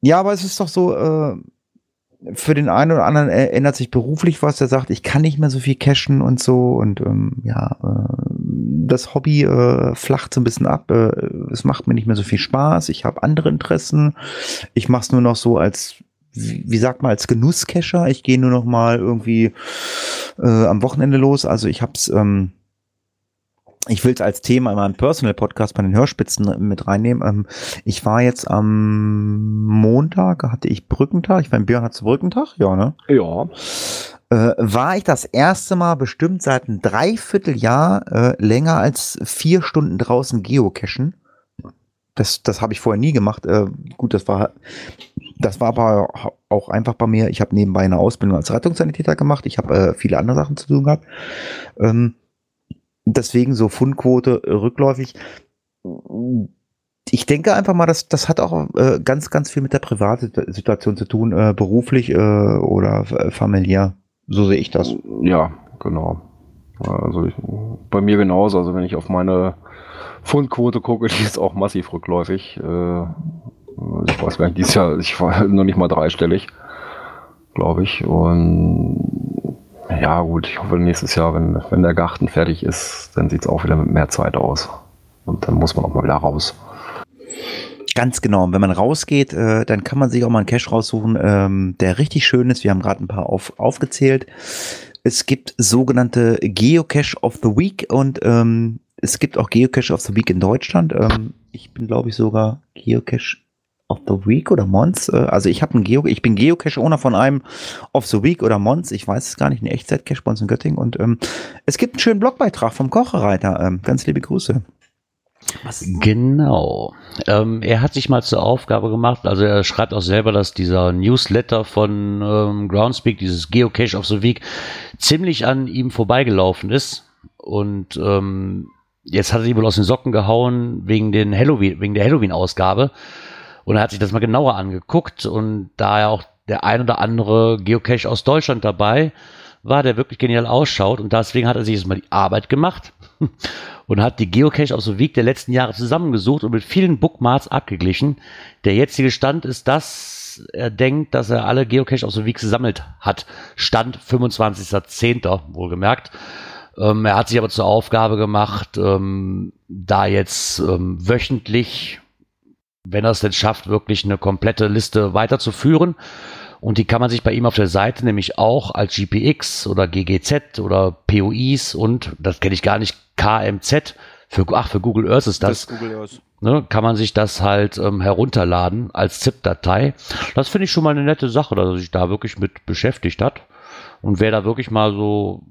Ja, aber es ist doch so, äh, für den einen oder anderen ändert sich beruflich was, der sagt, ich kann nicht mehr so viel cashen und so und ähm, ja, äh, das Hobby äh, flacht so ein bisschen ab. Äh, es macht mir nicht mehr so viel Spaß. Ich habe andere Interessen. Ich mache es nur noch so als wie, wie sagt man, als Genusscacher. Ich gehe nur noch mal irgendwie äh, am Wochenende los. Also ich hab's, ähm, ich will es als Thema in meinem Personal-Podcast bei den Hörspitzen mit reinnehmen. Ähm, ich war jetzt am Montag, hatte ich Brückentag. Ich meine, Björn hat Brückentag, ja, ne? Ja. Äh, war ich das erste Mal bestimmt seit einem Dreivierteljahr äh, länger als vier Stunden draußen geocachen. Das, das habe ich vorher nie gemacht. Äh, gut, das war das war aber auch einfach bei mir. Ich habe nebenbei eine Ausbildung als Rettungssanitäter gemacht. Ich habe äh, viele andere Sachen zu tun gehabt. Ähm, deswegen so Fundquote äh, rückläufig. Ich denke einfach mal, dass das hat auch äh, ganz, ganz viel mit der Privatsituation zu tun, äh, beruflich äh, oder familiär. So sehe ich das. Ja, genau. Also ich, bei mir genauso. Also wenn ich auf meine Fundquote gucke, die ist auch massiv rückläufig. Äh, ich weiß gar nicht, dieses Jahr, ich war noch nicht mal dreistellig, glaube ich. Und ja, gut, ich hoffe nächstes Jahr, wenn, wenn der Garten fertig ist, dann sieht es auch wieder mit mehr Zeit aus. Und dann muss man auch mal wieder raus. Ganz genau. Und wenn man rausgeht, äh, dann kann man sich auch mal einen Cache raussuchen, ähm, der richtig schön ist. Wir haben gerade ein paar auf, aufgezählt. Es gibt sogenannte Geocache of the Week und ähm, es gibt auch Geocache of the Week in Deutschland. Ähm, ich bin, glaube ich, sogar Geocache of the Week oder Mons. Äh, also ich habe einen Geo, ich bin Geocache-Owner von einem of the Week oder Mons. Ich weiß es gar nicht, eine Echtzeit-Cache bei uns in Göttingen. Und ähm, es gibt einen schönen Blogbeitrag vom Kochereiter. Ähm, ganz liebe Grüße. Was? Genau. Ähm, er hat sich mal zur Aufgabe gemacht, also er schreibt auch selber, dass dieser Newsletter von ähm, Groundspeak, dieses Geocache of the Week, ziemlich an ihm vorbeigelaufen ist. Und ähm, jetzt hat er die wohl aus den Socken gehauen wegen, den Halloween, wegen der Halloween-Ausgabe. Und er hat sich das mal genauer angeguckt und da ja auch der ein oder andere Geocache aus Deutschland dabei war, der wirklich genial ausschaut und deswegen hat er sich jetzt mal die Arbeit gemacht und hat die Geocache aus dem Weg der letzten Jahre zusammengesucht und mit vielen Bookmarks abgeglichen. Der jetzige Stand ist, dass er denkt, dass er alle Geocache aus dem Weg gesammelt hat. Stand 25.10. wohlgemerkt. Ähm, er hat sich aber zur Aufgabe gemacht, ähm, da jetzt ähm, wöchentlich wenn er es denn schafft, wirklich eine komplette Liste weiterzuführen. Und die kann man sich bei ihm auf der Seite nämlich auch als GPX oder GGZ oder POIs und, das kenne ich gar nicht, KMZ, für, ach, für Google Earth ist das. das Google Earth. Ne, kann man sich das halt ähm, herunterladen als ZIP-Datei. Das finde ich schon mal eine nette Sache, dass er sich da wirklich mit beschäftigt hat. Und wer da wirklich mal so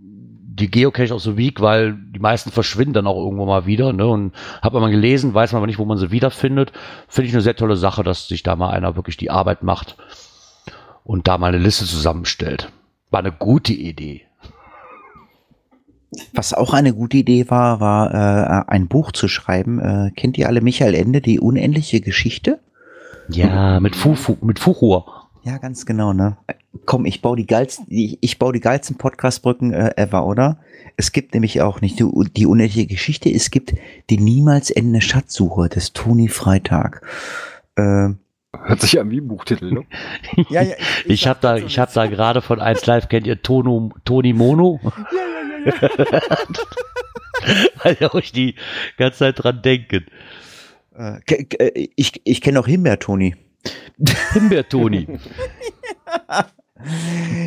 die Geocache aus the Week, weil die meisten verschwinden dann auch irgendwo mal wieder. Ne? Und man mal gelesen, weiß man aber nicht, wo man sie wiederfindet. Finde ich eine sehr tolle Sache, dass sich da mal einer wirklich die Arbeit macht und da mal eine Liste zusammenstellt. War eine gute Idee. Was auch eine gute Idee war, war äh, ein Buch zu schreiben. Äh, kennt ihr alle Michael Ende, die unendliche Geschichte? Ja, mit, Fufu, mit Fuchur. Ja, ganz genau, ne? Komm, ich baue die geilsten, ich, ich baue die geilsten Podcastbrücken äh, ever, oder? Es gibt nämlich auch nicht die, die unendliche Geschichte, es gibt die niemals endende Schatzsuche des Toni Freitag. Äh, Hört sich an wie ein Buchtitel, ne? ja, ja, ich, ich, habe da, ich hab da gerade von 1 Live, kennt ihr Tono, Toni Mono? Ja, ja, ja, ja. Weil ihr euch die ganze Zeit dran denken. Äh, ich ich kenne auch Himbeer, Toni. Himbeer-Toni.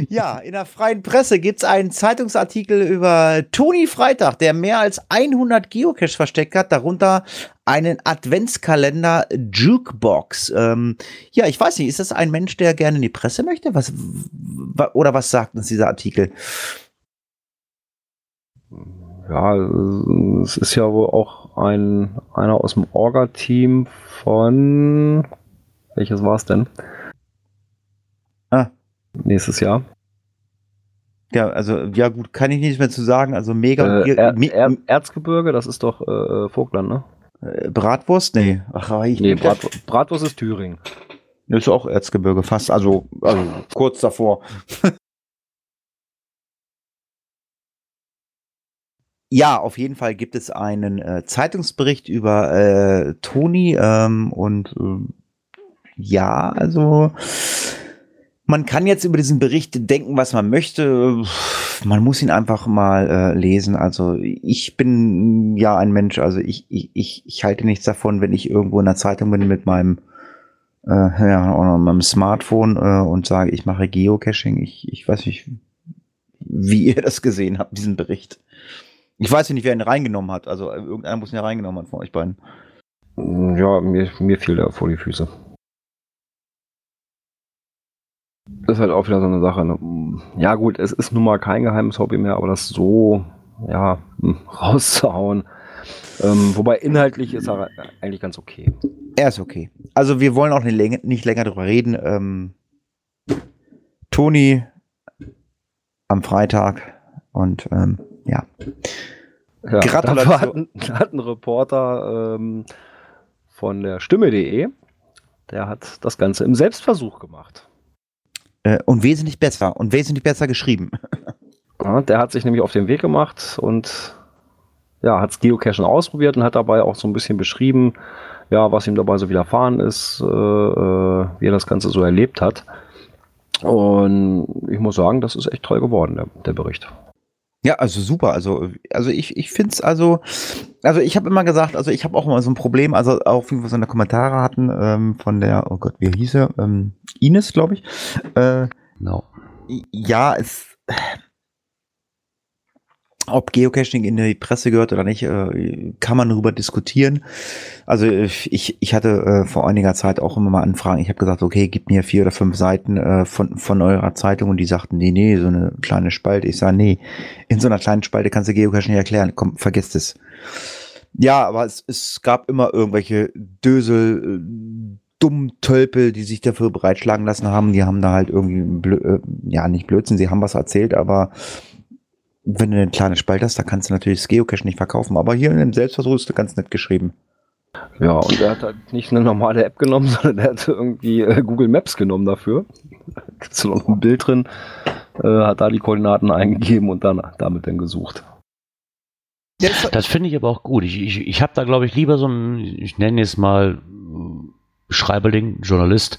Ja, in der freien Presse gibt es einen Zeitungsartikel über Toni Freitag, der mehr als 100 Geocaches versteckt hat, darunter einen Adventskalender Jukebox. Ähm, ja, ich weiß nicht, ist das ein Mensch, der gerne in die Presse möchte? Was, oder was sagt uns dieser Artikel? Ja, es ist ja wohl auch ein, einer aus dem Orga-Team von Welches war es denn? Ah. Nächstes Jahr. Ja, also, ja gut, kann ich nicht mehr zu sagen. Also mega. Äh, er, er, Erzgebirge, das ist doch äh, Vogtland, ne? äh, Bratwurst? Nee. Ach, ich Nee, Brat, Bratwurst ist Thüringen. Das ist auch Erzgebirge, fast. Also, also kurz davor. ja, auf jeden Fall gibt es einen äh, Zeitungsbericht über äh, Toni ähm, und ähm, ja, also man kann jetzt über diesen Bericht denken, was man möchte. Man muss ihn einfach mal äh, lesen. Also ich bin ja ein Mensch, also ich, ich, ich, ich halte nichts davon, wenn ich irgendwo in der Zeitung bin mit meinem äh, ja, oder meinem Smartphone äh, und sage, ich mache Geocaching. Ich, ich weiß nicht, wie ihr das gesehen habt, diesen Bericht. Ich weiß nicht, wer ihn reingenommen hat. Also irgendeiner muss ihn ja reingenommen haben von euch beiden. Ja, mir, mir fiel der vor die Füße. Ist halt auch wieder so eine Sache. Ne? Ja, gut, es ist nun mal kein geheimes Hobby mehr, aber das so, ja, hm, rauszuhauen. Ähm, wobei inhaltlich ist er eigentlich ganz okay. Er ist okay. Also wir wollen auch nicht länger, nicht länger drüber reden. Ähm, Toni am Freitag und ähm, ja. Ja, Gratulation. Da hat, ein, da hat ein Reporter ähm, von der Stimme.de, der hat das Ganze im Selbstversuch gemacht. Äh, und wesentlich besser und wesentlich besser geschrieben. Ja, der hat sich nämlich auf den Weg gemacht und ja, hat Geocachen ausprobiert und hat dabei auch so ein bisschen beschrieben, ja, was ihm dabei so widerfahren ist, äh, äh, wie er das Ganze so erlebt hat. Und ich muss sagen, das ist echt toll geworden, der, der Bericht. Ja, also super. Also, also ich, ich finde es also, also ich habe immer gesagt, also ich habe auch immer so ein Problem, also auch wie wir so eine Kommentare hatten ähm, von der, oh Gott, wie hieß er? Ähm, Ines, glaube ich. Äh, Genau. ja, es, ob Geocaching in die Presse gehört oder nicht, äh, kann man darüber diskutieren. Also ich, ich hatte äh, vor einiger Zeit auch immer mal Anfragen. Ich habe gesagt, okay, gib mir vier oder fünf Seiten äh, von, von eurer Zeitung und die sagten, nee, nee, so eine kleine Spalte. Ich sage, nee, in so einer kleinen Spalte kannst du Geocaching nicht erklären. Komm, vergesst es. Ja, aber es, es gab immer irgendwelche Dösel, äh, dumm Tölpel, die sich dafür breitschlagen lassen haben. Die haben da halt irgendwie, blö äh, ja, nicht Blödsinn, sie haben was erzählt, aber wenn du eine kleine Spalte hast, da kannst du natürlich das Geocache nicht verkaufen. Aber hier in dem Selbstversuch ist ganz nett geschrieben. Ja, und er hat halt nicht eine normale App genommen, sondern er hat irgendwie äh, Google Maps genommen dafür. Da gibt es noch ein Bild drin, äh, hat da die Koordinaten eingegeben und dann damit dann gesucht. Das finde ich aber auch gut. Ich, ich, ich habe da, glaube ich, lieber so einen, ich nenne es mal äh, Schreiberling, Journalist.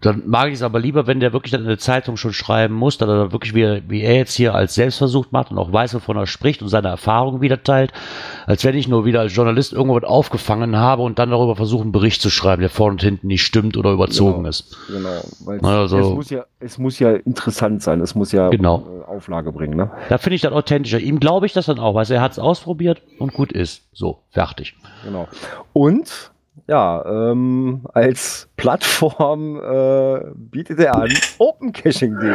Dann mag ich es aber lieber, wenn der wirklich dann in der Zeitung schon schreiben muss, dass er wirklich, wie, wie er jetzt hier als Selbstversuch macht und auch weiß, wovon er spricht und seine Erfahrungen wieder teilt, als wenn ich nur wieder als Journalist irgendwo was aufgefangen habe und dann darüber versuche, einen Bericht zu schreiben, der vorne und hinten nicht stimmt oder überzogen Genau. ist. Genau, weil Also- es, muss ja, es muss ja interessant sein, es muss ja Genau. äh, Auflage bringen. Ne? Da finde ich das authentischer. Ihm glaube ich das dann auch, weil er hat es ausprobiert und gut ist. So, fertig. Genau. Und ja, ähm, als Plattform äh, bietet er an opencaching.de.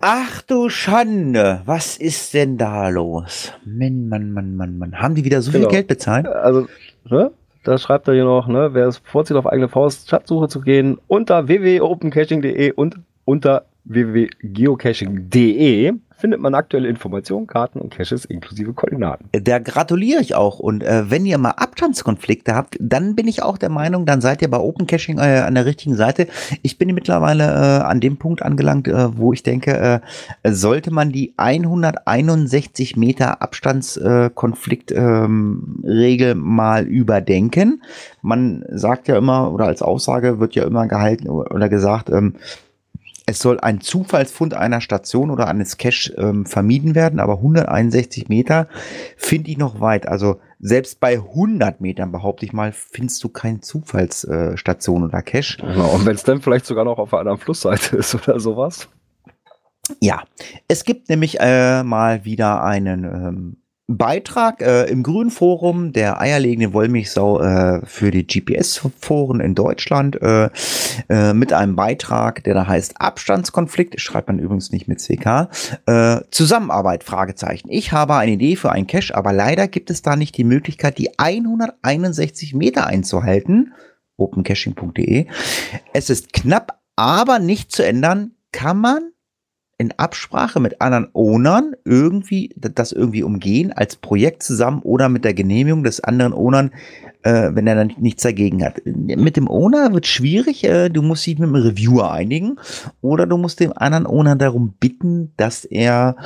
Ach du Schande, was ist denn da los? Mann, Mann, Mann, Mann, Mann. Haben die wieder so Genau. viel Geld bezahlt? Also, ne? Da schreibt er hier noch, ne, wer es vorzieht, auf eigene Faust Schatzsuche zu gehen, unter www.opencaching.de und unter www.geocaching.de findet man aktuelle Informationen, Karten und Caches inklusive Koordinaten. Da gratuliere ich auch. Und äh, wenn ihr mal Abstandskonflikte habt, dann bin ich auch der Meinung, dann seid ihr bei Open Caching äh, an der richtigen Seite. Ich bin mittlerweile äh, an dem Punkt angelangt, äh, wo ich denke, äh, sollte man die 161 Meter Abstandskonflikt ähm, Regel mal überdenken. Man sagt ja immer, oder als Aussage wird ja immer gehalten oder gesagt, ähm, es soll ein Zufallsfund einer Station oder eines Cache ähm, vermieden werden, aber 161 Meter finde ich noch weit. Also selbst bei 100 Metern, behaupte ich mal, findest du keine Zufallsstation äh, oder Cache. Genau. Und wenn es dann vielleicht sogar noch auf einer anderen Flussseite ist oder sowas. Ja, es gibt nämlich äh, mal wieder einen ähm, Beitrag äh, im Grünen Forum der eierlegende Wollmilchsau äh, für die GPS-Foren in Deutschland äh, äh, mit einem Beitrag, der da heißt Abstandskonflikt, schreibt man übrigens nicht mit CK, äh, Zusammenarbeit, Fragezeichen. Ich habe eine Idee für einen Cache, aber leider gibt es da nicht die Möglichkeit, die 161 Meter einzuhalten. opencaching.de. Es ist knapp, aber nicht zu ändern. Kann man in Absprache mit anderen Ownern irgendwie das irgendwie umgehen als Projekt zusammen oder mit der Genehmigung des anderen Ownern, äh, wenn er dann nichts dagegen hat. Mit dem Owner wird schwierig. Äh, du musst dich mit dem Reviewer einigen oder du musst dem anderen Owner darum bitten, dass er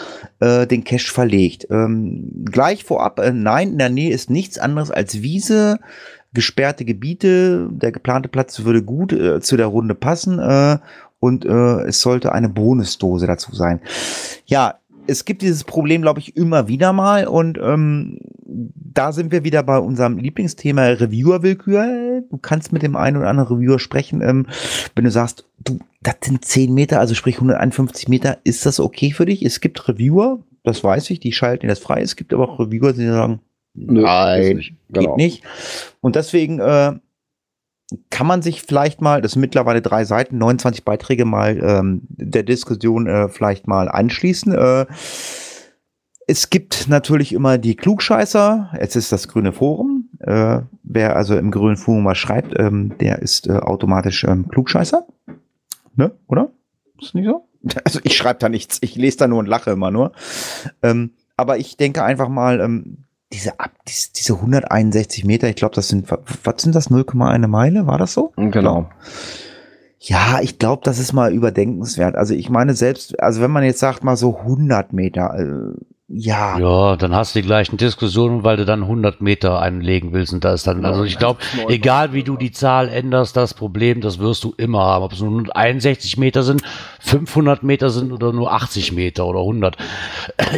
äh, den Cache verlegt. Ähm, gleich vorab, äh, nein, in der Nähe ist nichts anderes als Wiese gesperrte Gebiete. Der geplante Platz würde gut äh, zu der Runde passen äh, und äh, es sollte eine Bonusdose dazu sein. Ja, es gibt dieses Problem, glaube ich, immer wieder mal und ähm, da sind wir wieder bei unserem Lieblingsthema Reviewer-Willkür. Du kannst mit dem einen oder anderen Reviewer sprechen, ähm, wenn du sagst, du, das sind 10 Meter, also sprich 151 Meter, ist das okay für dich? Es gibt Reviewer, das weiß ich, die schalten das frei. Es gibt aber auch Reviewer, die sagen, nein, nicht. geht Genau. nicht. Und deswegen äh, kann man sich vielleicht mal, das sind mittlerweile drei Seiten, 29 Beiträge mal ähm, der Diskussion äh, vielleicht mal anschließen. Äh, es gibt natürlich immer die Klugscheißer. Es ist das grüne Forum. Äh, wer also im grünen Forum was schreibt, ähm, der ist äh, automatisch ähm, Klugscheißer. Ne? Oder? Ist nicht so? Also ich schreibe da nichts. Ich lese da nur und lache immer nur. Ähm, aber ich denke einfach mal, ähm, diese, ab, diese, diese 161 Meter, ich glaube, das sind, wa- was sind das, 0,1 Meile? War das so? Genau. Ja, ich glaube, das ist mal überdenkenswert. Also ich meine selbst, also wenn man jetzt sagt mal so 100 Meter, äh, ja, Ja, dann hast du die gleichen Diskussionen, weil du dann 100 Meter einlegen willst und da ist dann, also ich glaube, egal wie du die Zahl änderst, das Problem, das wirst du immer haben. Ob es nur 161 Meter sind, 500 Meter sind oder nur 80 Meter oder 100.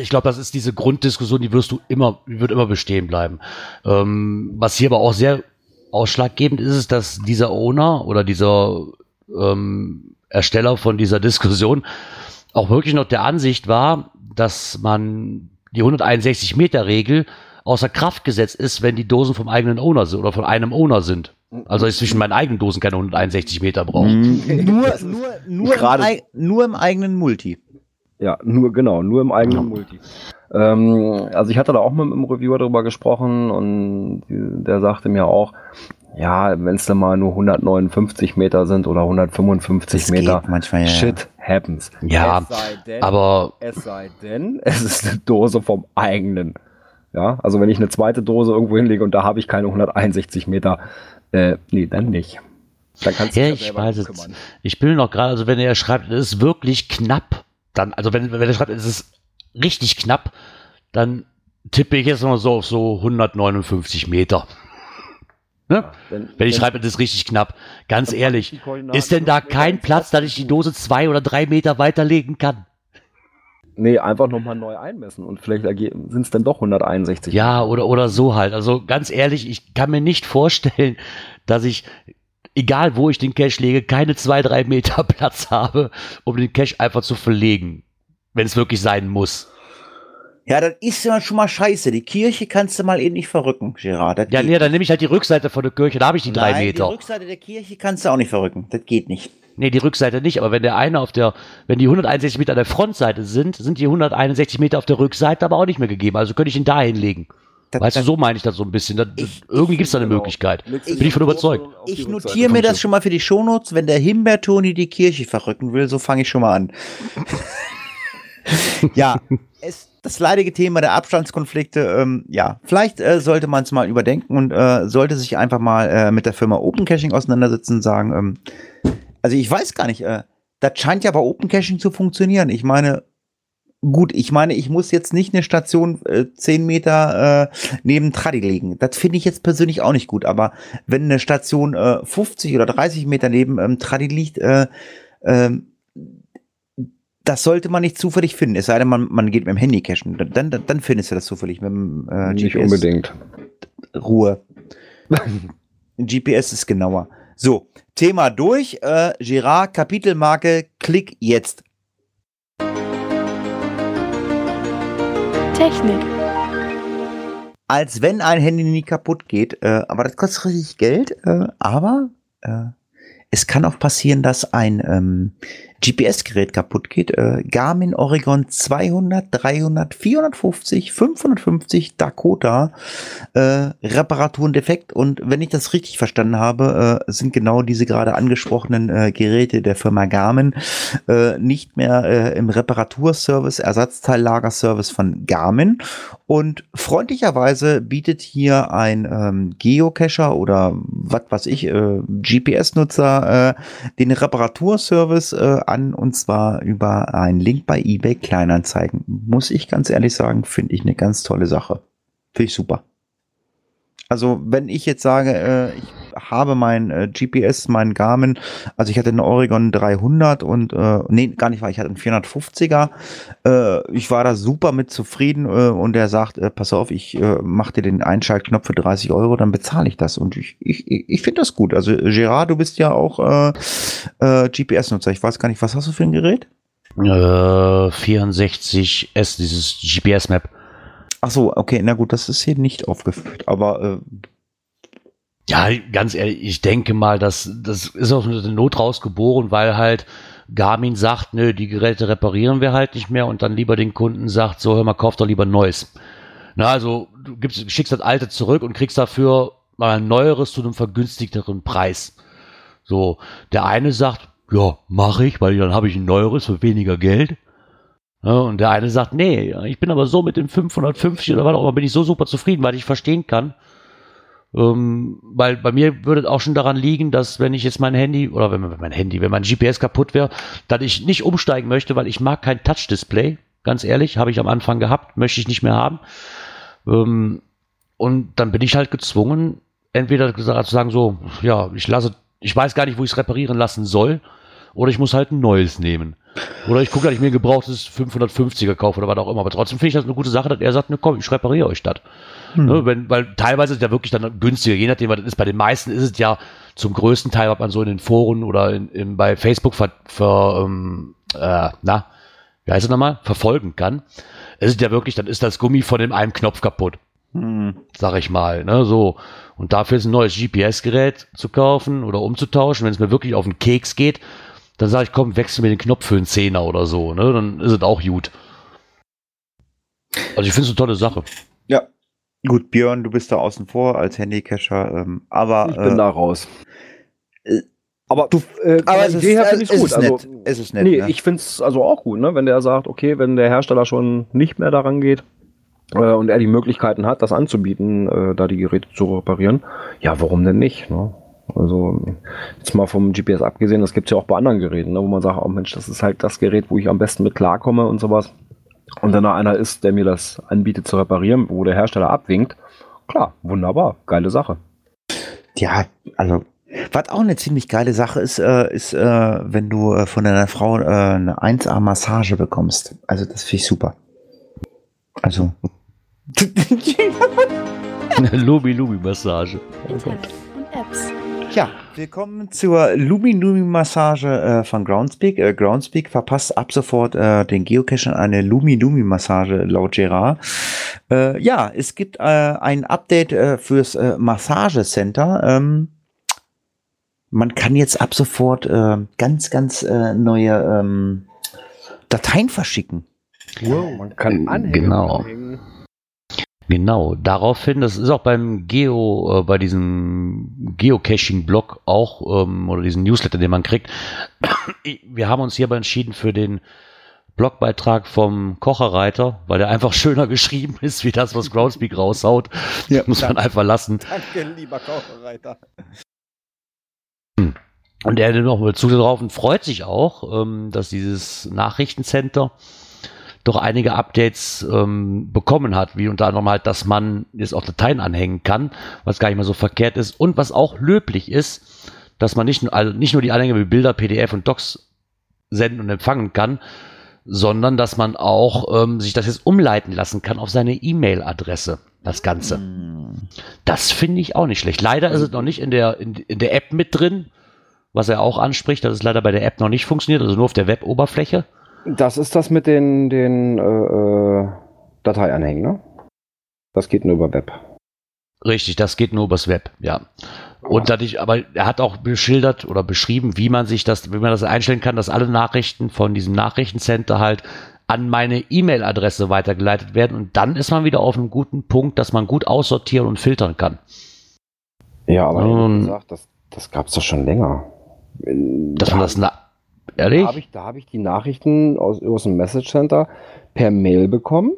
Ich glaube, das ist diese Grunddiskussion, die wirst du immer, die wird immer bestehen bleiben. Ähm, was hier aber auch sehr ausschlaggebend ist, ist, dass dieser Owner oder dieser ähm, Ersteller von dieser Diskussion auch wirklich noch der Ansicht war, dass man die 161 Meter Regel außer Kraft gesetzt ist, wenn die Dosen vom eigenen Owner sind oder von einem Owner sind. Also ich zwischen meinen eigenen Dosen keine 161 Meter brauche. nur, nur, nur, im, nur im eigenen Multi. Ja, nur genau, nur im eigenen Multi. Ähm, also ich hatte da auch mit einem Reviewer drüber gesprochen und der sagte mir auch, ja, wenn es dann mal nur 159 Meter sind oder 155 Das Meter, geht manchmal, ja, ja. shit happens. Ja, es sei denn, Aber es sei denn, es ist eine Dose vom eigenen. Ja, also wenn ich eine zweite Dose irgendwo hinlege und da habe ich keine 161 Meter, äh, nee, dann nicht. Dann kannst du ja, dich ich weiß es. kümmern. Ich bin noch gerade, also wenn er schreibt, es ist wirklich knapp, dann, also wenn, wenn er schreibt, es ist richtig knapp, dann tippe ich jetzt mal so auf so 159 Meter. Ne? Wenn, Wenn ich schreibe, das ist richtig knapp. Ganz ehrlich, ist denn da kein Platz, dass ich die Dose zwei oder drei Meter weiterlegen kann? Nee, einfach nochmal neu einmessen und vielleicht sind es dann doch 161. Ja, oder, oder so halt. Also ganz ehrlich, ich kann mir nicht vorstellen, dass ich, egal wo ich den Cache lege, keine zwei, drei Meter Platz habe, um den Cache einfach zu verlegen. Wenn es wirklich sein muss. Ja, das ist ja schon mal scheiße. Die Kirche kannst du mal eben nicht verrücken, Gerard. Das Ja, nee, dann nehme ich halt die Rückseite von der Kirche, da habe ich die drei Nein, Meter. Die Rückseite der Kirche kannst du auch nicht verrücken. Das geht nicht. Nee, die Rückseite nicht, aber wenn der eine auf der, wenn die 161 Meter an der Frontseite sind, sind die 161 Meter auf der Rückseite aber auch nicht mehr gegeben. Also könnte ich ihn da hinlegen. Das, Weißt du, das, so meine ich das so ein bisschen. Das, Ich- irgendwie gibt es da eine Genau. Möglichkeit. Legst Bin du ich von überzeugt. Ich notiere mir das schon mal für die Shownotes, wenn der Himbeertoni die Kirche verrücken will, so fange ich schon mal an. ja, es, das leidige Thema der Abstandskonflikte, ähm, ja, vielleicht äh, sollte man es mal überdenken und äh, sollte sich einfach mal äh, mit der Firma Open Caching auseinandersetzen und sagen, ähm, also ich weiß gar nicht, äh, das scheint ja bei Open Caching zu funktionieren. Ich meine, gut, ich meine, ich muss jetzt nicht eine Station äh, 10 Meter äh, neben Tradi legen. Das finde ich jetzt persönlich auch nicht gut, aber wenn eine Station äh, 50 oder 30 Meter neben ähm, Tradi liegt, äh, ähm, das sollte man nicht zufällig finden, es sei denn, man, man geht mit dem Handy cachen. Dann, dann, dann findest du das zufällig mit dem äh, Nicht GPS. unbedingt. Ruhe. GPS ist genauer. So, Thema durch. Äh, Girard, Kapitelmarke, klick jetzt. Technik. Als wenn ein Handy nie kaputt geht. Äh, aber das kostet richtig Geld. Äh, aber äh, es kann auch passieren, dass ein ähm, GPS-Gerät kaputt geht, äh, Garmin Oregon 200, 300, 450, 550 Dakota, äh, Reparaturen defekt und wenn ich das richtig verstanden habe, äh, sind genau diese gerade angesprochenen äh, Geräte der Firma Garmin äh, nicht mehr äh, im Reparaturservice, Ersatzteillagerservice von Garmin und freundlicherweise bietet hier ein ähm, Geocacher oder was weiß ich, äh, GPS-Nutzer äh, den Reparaturservice äh, an und zwar über einen Link bei eBay Kleinanzeigen. Muss ich ganz ehrlich sagen, finde ich eine ganz tolle Sache. Finde ich super. Also wenn ich jetzt sage, äh, ich habe mein äh, GPS, mein Garmin, also ich hatte einen Oregon 300 und, äh, nee, gar nicht wahr, ich hatte einen 450er. Äh, ich war da super mit zufrieden äh, und er sagt, äh, pass auf, ich äh, mach dir den Einschaltknopf für 30 Euro, dann bezahle ich das. Und ich, ich, ich finde das gut. Also Gerard, du bist ja auch äh, äh, GPS-Nutzer. Ich weiß gar nicht, was hast du für ein Gerät? Äh, 64S, dieses GPS-Map. Ach so, okay, na gut, das ist hier nicht aufgeführt, aber äh, Ja, ganz ehrlich, ich denke mal, das, das ist aus der Not rausgeboren, weil halt Garmin sagt, nö, die Geräte reparieren wir halt nicht mehr und dann lieber den Kunden sagt, so hör mal, kauf doch lieber neues. Na, also du gibst, schickst das alte zurück und kriegst dafür mal ein neueres zu einem vergünstigteren Preis. So, der eine sagt, ja, mache ich, weil dann habe ich ein neueres für weniger Geld. Ja, und der eine sagt, nee, ich bin aber so mit dem 550 oder was auch immer, bin ich so super zufrieden, weil ich verstehen kann. Ähm, weil bei mir würde es auch schon daran liegen, dass wenn ich jetzt mein Handy oder wenn mein Handy, wenn mein GPS kaputt wäre, dass ich nicht umsteigen möchte, weil ich mag kein Touch-Display. Ganz ehrlich, habe ich am Anfang gehabt, möchte ich nicht mehr haben. Ähm, und dann bin ich halt gezwungen, entweder zu sagen so, ja, ich lasse, ich weiß gar nicht, wo ich es reparieren lassen soll, oder ich muss halt ein neues nehmen. Oder ich gucke, dass ich mir ein gebrauchtes 550er kaufe oder was auch immer. Aber trotzdem finde ich das eine gute Sache, dass er sagt, ne, komm, ich repariere euch das. Ne, wenn, weil teilweise ist ja wirklich dann günstiger, je nachdem, was das ist. Bei den meisten ist es ja zum größten Teil, was man so in den Foren oder in, in, bei Facebook ver, ver ähm, äh, na, wie heißt es nochmal, verfolgen kann. Es ist ja wirklich, dann ist das Gummi von dem einen Knopf kaputt. Sag ich mal, ne, so. Und dafür ist ein neues GPS-Gerät zu kaufen oder umzutauschen, wenn es mir wirklich auf den Keks geht, dann sage ich, komm, wechsel mir den Knopf für einen Zehner oder so, ne, dann ist es auch gut. Also ich finde es eine tolle Sache. ja. Gut, Björn, du bist da außen vor als Handycacher, ähm, aber Ich bin äh, da raus. äh, aber du- äh, aber ist, Idee finde ich gut. ist Also, nett. Es ist nett. nee, ne? ich finde es also auch gut, ne? wenn der sagt, okay, wenn der Hersteller schon nicht mehr daran geht äh, und er die Möglichkeiten hat, das anzubieten, äh, da die Geräte zu reparieren, ja, warum denn nicht? Ne? Also jetzt mal vom GPS abgesehen, das gibt es ja auch bei anderen Geräten, ne? wo man sagt, oh Mensch, das ist halt das Gerät, wo ich am besten mit klarkomme und sowas. Und dann da einer ist, der mir das anbietet zu reparieren, wo der Hersteller abwinkt, klar, wunderbar, geile Sache. Ja, also was auch eine ziemlich geile Sache ist, äh, ist, äh, wenn du äh, von deiner Frau äh, eine 1A-Massage bekommst. Also das finde ich super. Also. Lubi-Lubi-Massage. Mit Apps und Apps. Ja, willkommen zur Lumi-Lumi-Massage äh, von Groundspeak. Äh, Groundspeak verpasst ab sofort äh, den Geocachern eine Lumi-Lumi-Massage laut Gerard. Äh, ja, es gibt äh, ein Update äh, fürs äh, Massagecenter. Ähm, man kann jetzt ab sofort äh, ganz, ganz äh, neue ähm, Dateien verschicken. Man kann Anhänge Genau. anhängen. Genau, daraufhin, das ist auch beim Geo, äh, bei diesem Geocaching-Blog auch, ähm, oder diesen Newsletter, den man kriegt. Wir haben uns hierbei entschieden für den Blogbeitrag vom Kocherreiter, weil der einfach schöner geschrieben ist, wie das, was Groundspeak raushaut. Ja, Muss man einfach lassen. Danke, lieber Kochreiter. Und er noch mal zu drauf und freut sich auch, ähm, dass dieses Nachrichtencenter doch einige Updates ähm, bekommen hat, wie unter anderem halt, dass man jetzt auch Dateien anhängen kann, was gar nicht mehr so verkehrt ist und was auch löblich ist, dass man nicht, nur- also nicht nur die Anhänge wie Bilder, PDF und Docs senden und empfangen kann, sondern dass man auch ähm, sich das jetzt umleiten lassen kann auf seine E-Mail-Adresse, das Ganze. Das finde ich auch nicht schlecht. Leider ist es noch nicht in der, in, in der App mit drin, was er auch anspricht, dass es leider bei der App noch nicht funktioniert, also nur auf der Web-Oberfläche. Das ist das mit den, den äh, äh, Dateianhängen, ne? Das geht nur über Web. Richtig, das geht nur übers Web, ja. Und dadurch, aber er hat auch beschildert oder beschrieben, wie man sich das, wie man das einstellen kann, dass alle Nachrichten von diesem Nachrichtencenter halt an meine E-Mail-Adresse weitergeleitet werden. Und dann ist man wieder auf einem guten Punkt, dass man gut aussortieren und filtern kann. Ja, aber Ähm, wie gesagt, das, das gab es doch schon länger. Dass man das, na, da ehrlich? habe ich, da hab ich die Nachrichten aus, aus dem Message Center per Mail bekommen.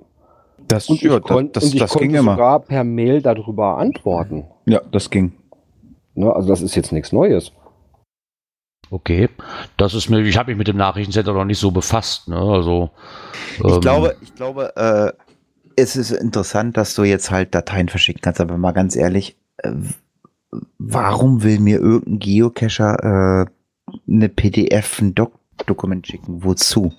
Das, Und ja, ich, kon das, und ich das konnte ging immer. sogar per Mail darüber antworten. Ja, das ging. Ne? Also das ist jetzt nichts Neues. Okay. Das ist mir, ich habe mich mit dem Nachrichtencenter noch nicht so befasst, ne? Also. Ich ähm, glaube, ich glaube, äh, es ist interessant, dass du jetzt halt Dateien verschicken kannst, aber mal ganz ehrlich, äh, warum will mir irgendein Geocacher äh, eine PDF, ein Doc Dokument schicken? Wozu?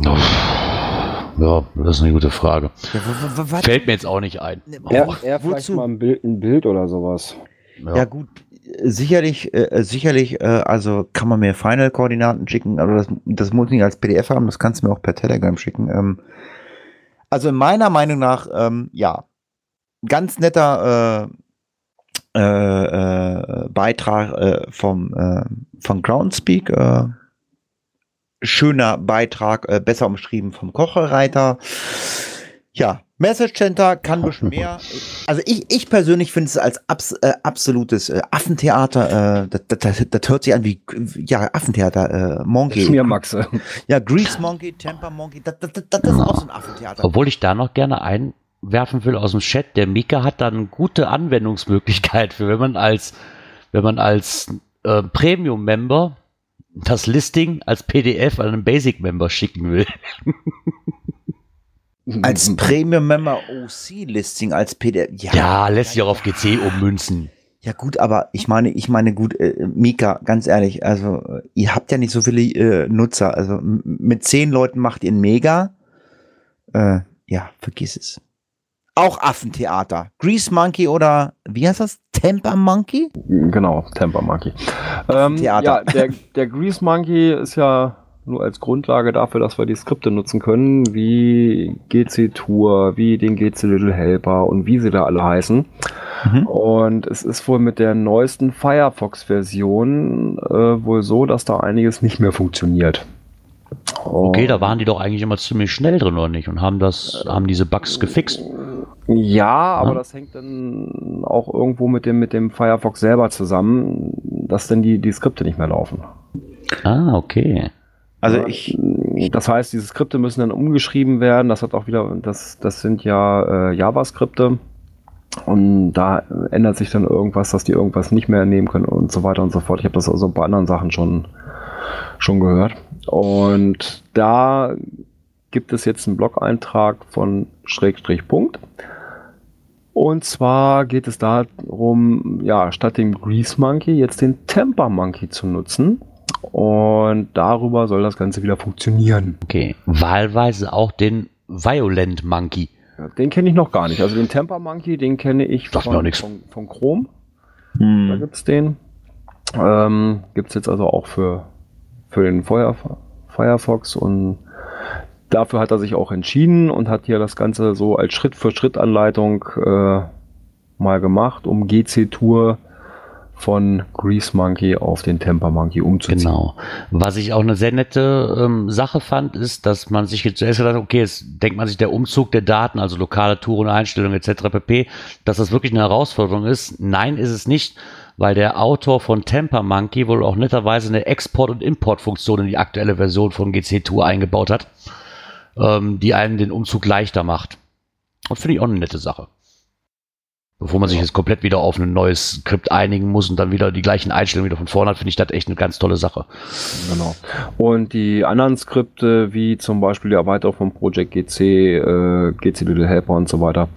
Ja, das ist eine gute Frage. Ja? Fällt mir jetzt auch nicht ein. Ja, Oh, er vielleicht wozu? mal ein Bild, ein Bild oder sowas. Ja, gut, äh, sicherlich, äh, sicherlich, äh, also kann man mir Final-Koordinaten schicken, aber das, das muss nicht als PDF haben, das kannst du mir auch per Telegram schicken. Ähm, also meiner Meinung nach, ähm, ja, ganz netter äh, äh, äh, Beitrag äh, vom, äh, von Groundspeak, äh, schöner Beitrag, äh, besser umschrieben vom Kochereiter. Ja, Message Center kann ein bisschen mehr. Also ich, ich persönlich finde es als abs, äh, absolutes äh, Affentheater. Äh, das, das, das hört sich an wie ja Affentheater. Äh, Monkey. Schmiermaxe. Ja, Grease Monkey, Temper Monkey. Das, das, das, das ist auch so ein Affentheater. Obwohl ich da noch gerne einwerfen will aus dem Chat, der Mika hat da eine gute Anwendungsmöglichkeit für, wenn man als, wenn man als äh, Premium-Member das Listing als PDF an einen Basic-Member schicken will. Als Premium Member OC Listing als PDF. Ja, Ja, lässt sich auch auf GC ummünzen. Ja gut, aber ich meine, ich meine gut, äh, Mika, ganz ehrlich, also ihr habt ja nicht so viele äh, Nutzer, also mit zehn Leuten macht ihr ein Mega. Äh, ja, vergiss es. Auch Affentheater. Grease Monkey oder wie heißt das? Temper Monkey? Genau, Temper Monkey. Ähm, Theater. ja, der, der Grease Monkey ist ja nur als Grundlage dafür, dass wir die Skripte nutzen können, wie GC Tour, wie den GC Little Helper und wie sie da alle heißen. Mhm. Und es ist wohl mit der neuesten Firefox-Version äh, wohl so, dass da einiges nicht mehr funktioniert. Okay, da waren die doch eigentlich immer ziemlich schnell drin, oder nicht? Und haben das, haben diese Bugs gefixt. Ja, aber Ja. das hängt dann auch irgendwo mit dem, mit dem Firefox selber zusammen, dass dann die, die Skripte nicht mehr laufen. Ah, okay. Also ich, Das heißt, diese Skripte müssen dann umgeschrieben werden. Das hat auch wieder, das, das sind ja äh, JavaSkripte. Und da ändert sich dann irgendwas, dass die irgendwas nicht mehr nehmen können und so weiter und so fort. Ich habe das also bei anderen Sachen schon, schon gehört. Und da gibt es jetzt einen Blog-Eintrag von Schrägstrich Punkt. Und zwar geht es darum, ja, statt dem Grease Monkey jetzt den Temper Monkey zu nutzen. Und darüber soll das Ganze wieder funktionieren. Okay. Wahlweise auch den Violent Monkey. Ja, Den kenne ich noch gar nicht. Also den Temper Monkey, den kenne ich Sagt von, von, von Chrome. Da hm, gibt es den. Ähm, gibt es jetzt also auch für, für den Feuer, Firefox und dafür hat er sich auch entschieden und hat hier das Ganze so als Schritt-für-Schritt-Anleitung äh, mal gemacht, um GC-Tour von Grease Monkey auf den Temper Monkey umzuziehen. Genau. Was ich auch eine sehr nette ähm, Sache fand, ist, dass man sich jetzt zuerst gedacht hat, okay, jetzt denkt man sich der Umzug der Daten, also lokale Touren, Einstellungen etc. pp., dass das wirklich eine Herausforderung ist. Nein, ist es nicht, weil der Autor von Temper Monkey wohl auch netterweise eine Export- und Importfunktion in die aktuelle Version von GC Tour eingebaut hat, ähm, die einen den Umzug leichter macht. Und finde ich auch eine nette Sache. Bevor man sich jetzt komplett wieder auf ein neues Skript einigen muss und dann wieder die gleichen Einstellungen wieder von vorne hat, finde ich das echt eine ganz tolle Sache. Genau. Und die anderen Skripte, wie zum Beispiel die Erweiterung von Project GC, äh, GC Little Helper und so weiter,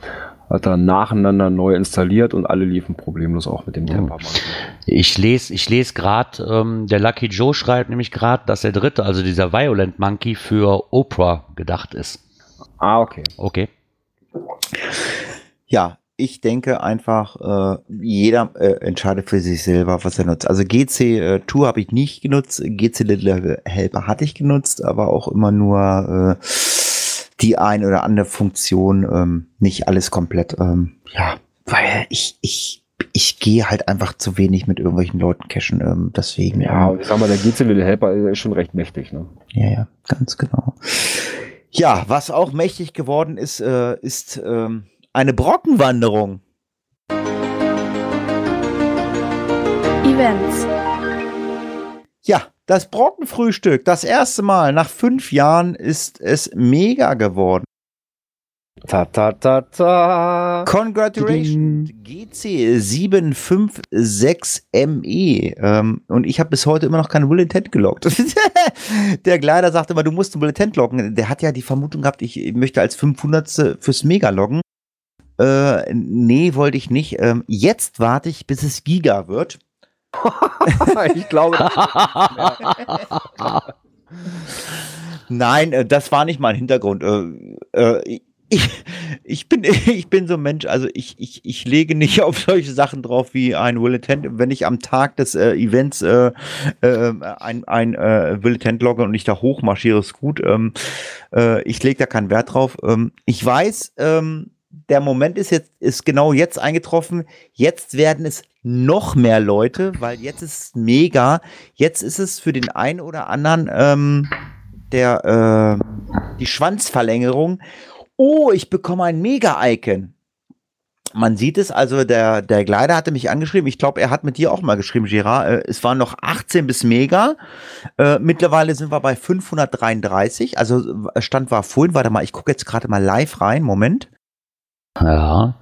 hat er nacheinander neu installiert und alle liefen problemlos auch mit dem Temper Monkey. Ich lese ich les gerade, ähm, der Lucky Joe schreibt nämlich gerade, dass der dritte, also dieser Violent Monkey, für Oprah gedacht ist. Ah, okay. Okay. ja, ich denke einfach, äh, jeder äh, entscheidet für sich selber, was er nutzt. Also GC äh, Tour habe ich nicht genutzt, GC Little Helper hatte ich genutzt, aber auch immer nur äh, die ein oder andere Funktion, ähm, nicht alles komplett. Ähm, ja, weil ich, ich, ich gehe halt einfach zu wenig mit irgendwelchen Leuten cashen, ähm, deswegen. Ja, ähm, und ich sag mal, der GC Little Helper ist schon recht mächtig, ne? ja, ja, ganz genau. Ja, was auch mächtig geworden ist, äh, ist ähm, eine Brockenwanderung. Events. Ja, das Brockenfrühstück, das erste Mal nach fünf Jahren ist es mega geworden. Ta ta ta ta. Congratulations, GC 756ME. Ähm, und ich habe bis heute immer noch keinen Will Intent gelockt. der Kleider sagte immer, du musst einen Will Intent loggen. Der hat ja die Vermutung gehabt, ich möchte als 500. fürs Mega loggen. Äh, nee, wollte ich nicht. Ähm, jetzt warte ich, bis es Giga wird. ich glaube, Nein, äh, das war nicht mein Hintergrund. Äh, äh, ich, ich, bin, ich bin so ein Mensch, also ich, ich, ich lege nicht auf solche Sachen drauf wie ein Will Intent. Wenn ich am Tag des äh, Events äh, äh, ein, ein äh, Will logge und ich da hochmarschiere, ist gut. Ähm, äh, ich lege da keinen Wert drauf. Ähm, ich weiß, ähm, der Moment ist jetzt, ist genau jetzt eingetroffen. Jetzt werden es noch mehr Leute, weil jetzt ist es mega. Jetzt ist es für den einen oder anderen ähm, der äh, die Schwanzverlängerung. Oh, ich bekomme ein Mega-Icon. Man sieht es, also der, der Gleiter hatte mich angeschrieben. Ich glaube, er hat mit dir auch mal geschrieben, Girard. Äh, es waren noch 18 bis Mega. Äh, mittlerweile sind wir bei 533. Also äh, Stand war vorhin, warte mal, ich gucke jetzt gerade mal live rein. Moment. Ja.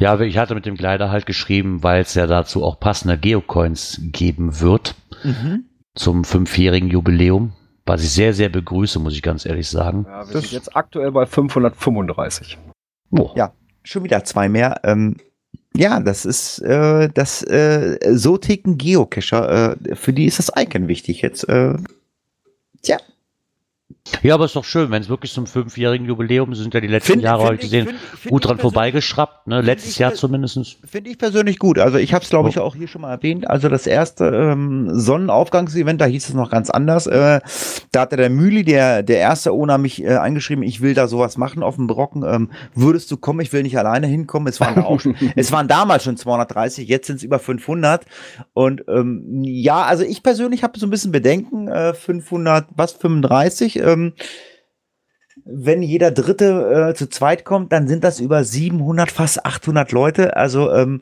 Ja, ich hatte mit dem Kleider halt geschrieben, weil es ja dazu auch passende Geocoins geben wird Mhm. zum fünfjährigen Jubiläum, was ich sehr, sehr begrüße, muss ich ganz ehrlich sagen. ja, wir Das- sind jetzt aktuell bei 535. Oh. Ja. Schon wieder zwei mehr. Ähm, ja, das ist äh, das äh, so ticken Geocacher. Äh, für die ist das Icon wichtig jetzt. Äh, tja, Ja, aber ist doch schön, wenn es wirklich zum fünfjährigen Jubiläum sind ja die letzten Find- Jahre, find habe ich ich- gesehen, find- gut dran vorbeigeschraubt, ne? letztes Jahr zumindest. Finde ich persönlich gut. Also ich habe es, glaube ich, auch hier schon mal erwähnt. Also das erste ähm, Sonnenaufgangsevent, da hieß es noch ganz anders. Äh, da hatte der Mühli, der, der erste Owner, mich äh, angeschrieben, ich will da sowas machen auf dem Brocken. Ähm, würdest du kommen? Ich will nicht alleine hinkommen. Es waren, auch schon, es waren damals schon 230, jetzt sind es über 500. Und ähm, ja, also ich persönlich habe so ein bisschen Bedenken. Äh, 500, was, 35? Ähm, wenn jeder Dritte äh, zu zweit kommt, dann sind das über 700, fast 800 Leute. Also ähm,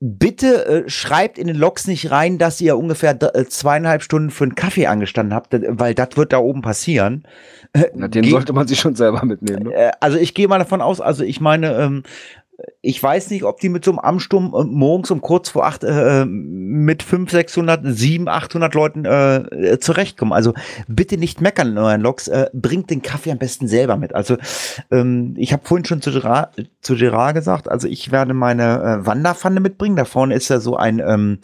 bitte äh, schreibt in den Logs nicht rein, dass ihr ungefähr äh, zweieinhalb Stunden für einen Kaffee angestanden habt, weil das wird da oben passieren. Na, den sollte man sich schon selber mitnehmen. Ne? äh, also ich gehe mal davon aus, also ich meine, ähm, ich weiß nicht, ob die mit so einem Amtsturm äh, morgens um kurz vor acht äh, mit 500, 600, 700, 800 Leuten äh, äh, zurechtkommen. Also bitte nicht meckern in euren Logs. Äh, bringt den Kaffee am besten selber mit. Also ähm, ich habe vorhin schon zu Gerard, zu Gerard gesagt, also ich werde meine äh, Wanderpfanne mitbringen. Da vorne ist ja so ein ähm,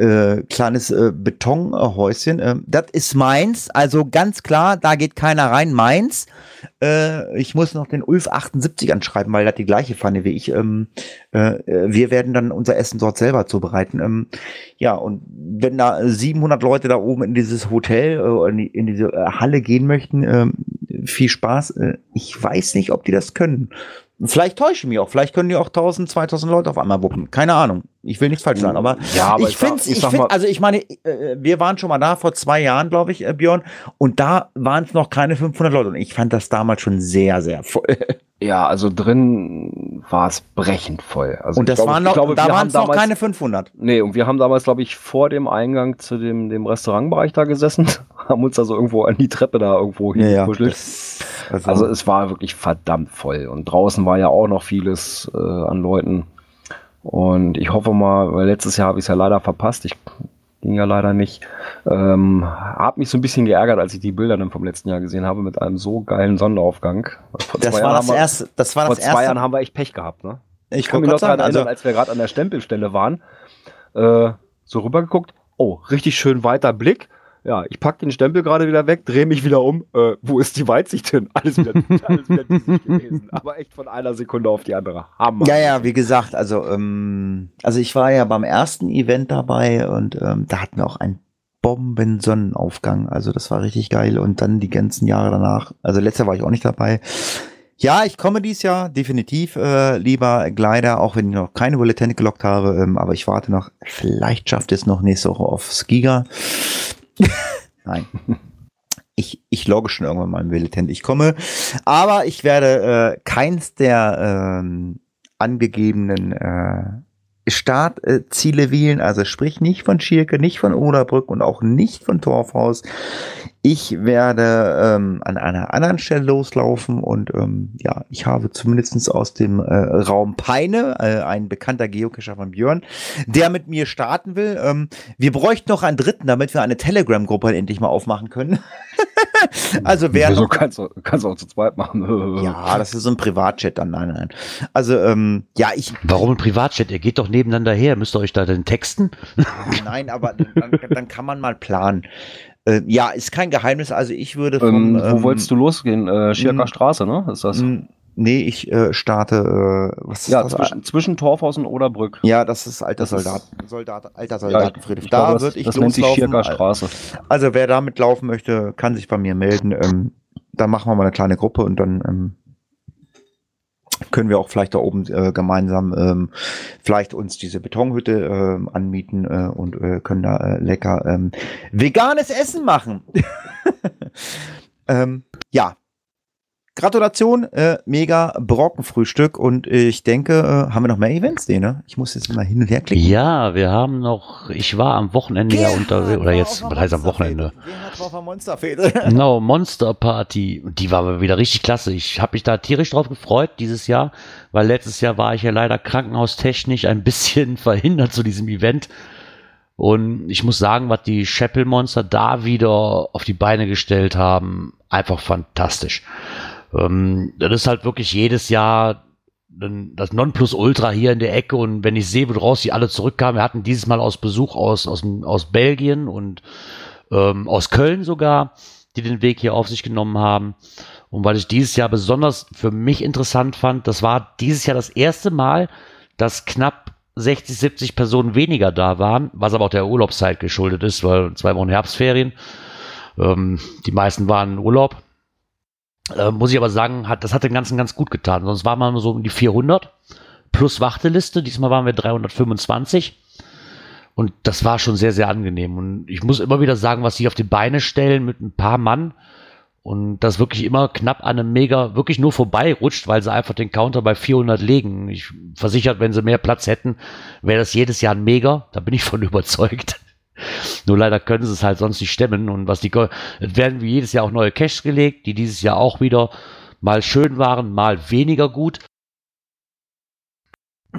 äh, kleines äh, Betonhäuschen. Ähm, das ist meins. Also ganz klar, da geht keiner rein. Meins. Äh, ich muss noch den Ulf 78 anschreiben, weil er hat die gleiche Pfanne wie ich. Ähm, äh, äh, wir werden dann unser Essen dort selber zubereiten. Ähm, ja, und wenn da 700 Leute da oben in dieses Hotel äh, in, die, in diese äh, Halle gehen möchten, ähm, viel Spaß. Äh, ich weiß nicht, ob die das können. Vielleicht täusche ich auch. Vielleicht können die auch 1000, 2000 Leute auf einmal wuppen. Keine Ahnung. Ich will nichts falsch sagen, aber, Ja, aber ich finde, ich ich find, also ich meine, äh, wir waren schon mal da vor zwei Jahren, glaube ich, äh, Björn, und da waren es noch keine 500 Leute und ich fand das damals schon sehr, sehr voll. Ja, also drin war es brechend voll. Also Und das glaube- waren noch, glaube, da waren es noch keine 500. Nee, und wir haben damals, glaube ich, vor dem Eingang zu dem, dem Restaurantbereich da gesessen, haben uns also irgendwo an die Treppe da irgendwo hingekuschelt. das- also, Also es war wirklich verdammt voll. Und draußen war ja auch noch vieles äh, an Leuten. Und ich hoffe mal, weil letztes Jahr habe ich es ja leider verpasst. Ich ging ja leider nicht. Ähm, hab mich so ein bisschen geärgert, als ich die Bilder dann vom letzten Jahr gesehen habe mit einem so geilen Sonnenaufgang. Vor das zwei war Jahren das wir- erste, das war Vor das zwei erste. Jahren haben wir echt Pech gehabt, ne? ich Ich kann mich noch gerade daran erinnern, also, als wir gerade an der Stempelstelle waren, äh, so rübergeguckt. Oh, richtig schön weiter Blick. Ja, ich pack den Stempel gerade wieder weg, drehe mich wieder um. Äh, wo ist die Weitsicht hin? Alles wieder, alles wieder gewesen. Aber echt von einer Sekunde auf die andere. Hammer. ja, ja, wie gesagt, also, ähm, also ich war ja beim ersten Event dabei und ähm, da hatten wir auch einen Bomben-Sonnenaufgang. Also das war richtig geil. Und dann die ganzen Jahre danach, also letztes Jahr war ich auch nicht dabei. Ja, ich komme dies Jahr definitiv, äh, lieber Gleiter, auch wenn ich noch keine Bulletin gelockt habe, ähm, aber ich warte noch, vielleicht schafft es noch nächste Woche auf Skiga. Nein. Ich, ich logge schon irgendwann mal im Bulletin. Ich komme, aber ich werde äh, keins der ähm, angegebenen äh, Startziele wählen, also sprich nicht von Schirke, nicht von Oderbrück und auch nicht von Torfhaus. Ich werde ähm, an einer anderen Stelle loslaufen und ähm, ja, ich habe zumindestens aus dem äh, Raum Peine, äh, ein bekannter Geocacher von Björn, der mit mir starten will. Ähm, wir bräuchten noch einen dritten, damit wir eine Telegram-Gruppe endlich mal aufmachen können. also wer Wieso kannst du kannst du auch zu zweit machen. ja, das ist so ein Privatchat dann, nein, nein. Also ähm, ja, ich Warum ein Privatchat? Ihr geht doch nebeneinander her. Müsst ihr euch da denn texten? Nein, aber dann, dann kann man mal planen. Äh, ja, ist kein Geheimnis. Also ich würde vom, Ähm, wo ähm, wolltest du losgehen? Äh, Schirker m- Straße, ne? Ist das? Nee, ich äh, starte. Äh, was ist Ja, das? zwischen, zwischen Torfhaus und Oderbrück. Ja, das ist alter Das ist- Soldat, Soldat, alter Ja, Soldatenfriedhof. ich da würde ich das loslaufen. Straße. Also wer damit laufen möchte, kann sich bei mir melden. Ähm, dann machen wir mal eine kleine Gruppe und dann ähm, können wir auch vielleicht da oben äh, gemeinsam ähm, vielleicht uns diese Betonhütte ähm, anmieten äh, und äh, können da äh, lecker ähm, veganes Essen machen. ähm, ja. Gratulation, äh, mega Brockenfrühstück und ich denke, äh, haben wir noch mehr Events? Nee, ne? Ich muss jetzt mal hin und her klicken. Ja, wir haben noch, ich war am Wochenende ja unterwegs, oder jetzt, was heißt am. Wochenende? Monsterfete. Genau, Monster Party. Die war aber wieder richtig klasse. Ich habe mich da tierisch drauf gefreut dieses Jahr, weil letztes Jahr war ich ja leider krankenhaustechnisch ein bisschen verhindert zu diesem Event. Und ich muss sagen, was die Chapel Monster da wieder auf die Beine gestellt haben, einfach fantastisch. Ähm, das ist halt wirklich jedes Jahr das Nonplusultra hier in der Ecke und wenn ich sehe, woraus sie alle zurückkamen, wir hatten dieses Mal aus Besuch aus, aus, aus Belgien und ähm, aus Köln sogar, die den Weg hier auf sich genommen haben. Und weil ich dieses Jahr besonders für mich interessant fand, das war dieses Jahr das erste Mal, dass knapp 60, 70 Personen weniger da waren, was aber auch der Urlaubszeit geschuldet ist, weil zwei Wochen Herbstferien. Ähm, die meisten waren in Urlaub. Äh, muss ich aber sagen, hat, das hat den Ganzen ganz gut getan. Sonst waren wir nur so um die 400 plus Warteliste. Diesmal waren wir 325. Und das war schon sehr, sehr angenehm. Und ich muss immer wieder sagen, was sie auf die Beine stellen mit ein paar Mann und das wirklich immer knapp an einem Mega wirklich nur vorbei rutscht, weil sie einfach den Counter bei 400 legen. Ich versichert, wenn sie mehr Platz hätten, wäre das jedes Jahr ein Mega. Da bin ich von überzeugt. Nur leider können sie es halt sonst nicht stemmen. Und was die, es werden wie jedes Jahr auch neue Caches gelegt, die dieses Jahr auch wieder mal schön waren, mal weniger gut.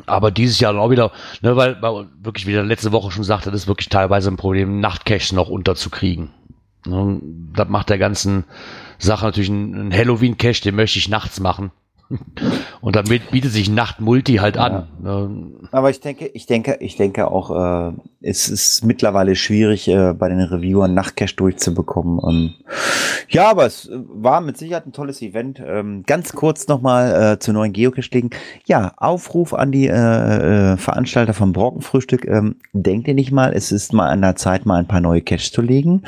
Aber dieses Jahr auch wieder, ne, weil, weil wirklich, wie der letzte Woche schon sagte, das ist wirklich teilweise ein Problem, Nachtcaches noch unterzukriegen. Ne, das macht der ganzen Sache natürlich ein, ein Halloween-Cache, den möchte ich nachts machen. Und damit bietet sich Nacht-Multi halt an. Ne, Aber ich denke, ich denke, ich denke auch, äh, es ist mittlerweile schwierig, äh, bei den Reviewern Nachtcash durchzubekommen. Ähm, ja, aber es äh, war mit Sicherheit ein tolles Event. Ähm, ganz kurz nochmal äh, zu neuen Geocache-Legen. Ja, Aufruf an die äh, äh, Veranstalter vom Brockenfrühstück. Ähm, denkt ihr nicht mal, es ist mal an der Zeit, mal ein paar neue Caches zu legen?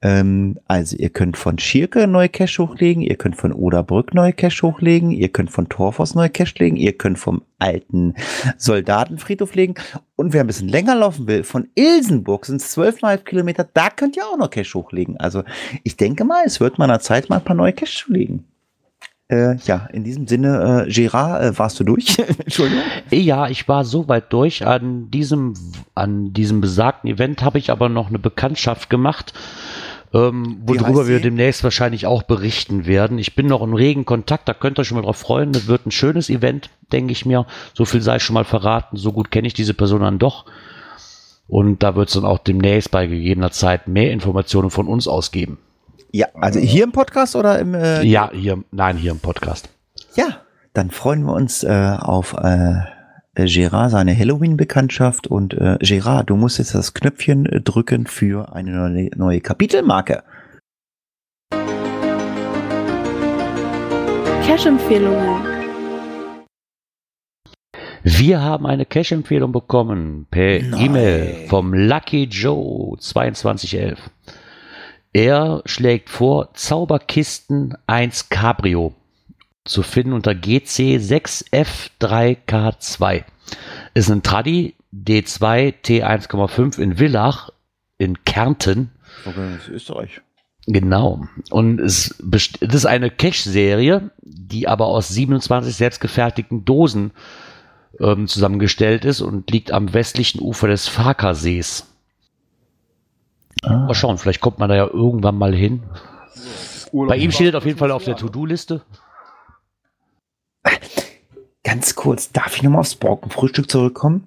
Ähm, also ihr könnt von Schirke neue Cache hochlegen, ihr könnt von Oderbrück neue Cache hochlegen, ihr könnt von Torfos neue Cache legen, ihr könnt vom alten Soldatenfriedhof legen und wer ein bisschen länger laufen will, von Ilsenburg sind es 12,5 Kilometer, da könnt ihr auch noch Cache hochlegen. Also ich denke mal, es wird der Zeit, mal ein paar neue zu legen. Äh, ja, in diesem Sinne, äh, Gerard, äh, warst du durch? Entschuldigung. Ja, ich war so weit durch. An diesem, an diesem besagten Event habe ich aber noch eine Bekanntschaft gemacht, ähm, worüber wir demnächst wahrscheinlich auch berichten werden. Ich bin noch in regen Kontakt, da könnt ihr euch schon mal drauf freuen. Das wird ein schönes Event, denke ich mir. So viel sei schon mal verraten. So gut kenne ich diese Person dann doch. Und da wird es dann auch demnächst bei gegebener Zeit mehr Informationen von uns ausgeben. Ja, also hier im Podcast oder im äh, Ja, hier, nein, hier im Podcast. Ja, dann freuen wir uns äh, auf äh, Gerard, seine Halloween-Bekanntschaft. Und äh, Gerard, du musst jetzt das Knöpfchen äh, drücken für eine neue, neue Kapitelmarke. Cash-Empfehlungen. Wir haben eine Cash-Empfehlung bekommen per. E-Mail vom Lucky Joe 2211. Er schlägt vor Zauberkisten 1 Cabrio. Zu finden unter GC6F3K2. Ist ein Tradi D2 T1,5 in Villach in Kärnten. Okay, das ist Österreich. Genau. Und es best- das ist eine Cache-Serie, die aber aus 27 selbstgefertigten Dosen ähm, zusammengestellt ist und liegt am westlichen Ufer des Farkasees. Mal schauen, vielleicht kommt man da ja irgendwann mal hin. Bei ihm steht es auf jeden Fall auf der To-Do-Liste. Ganz kurz, darf ich nochmal aufs Borkenfrühstück zurückkommen?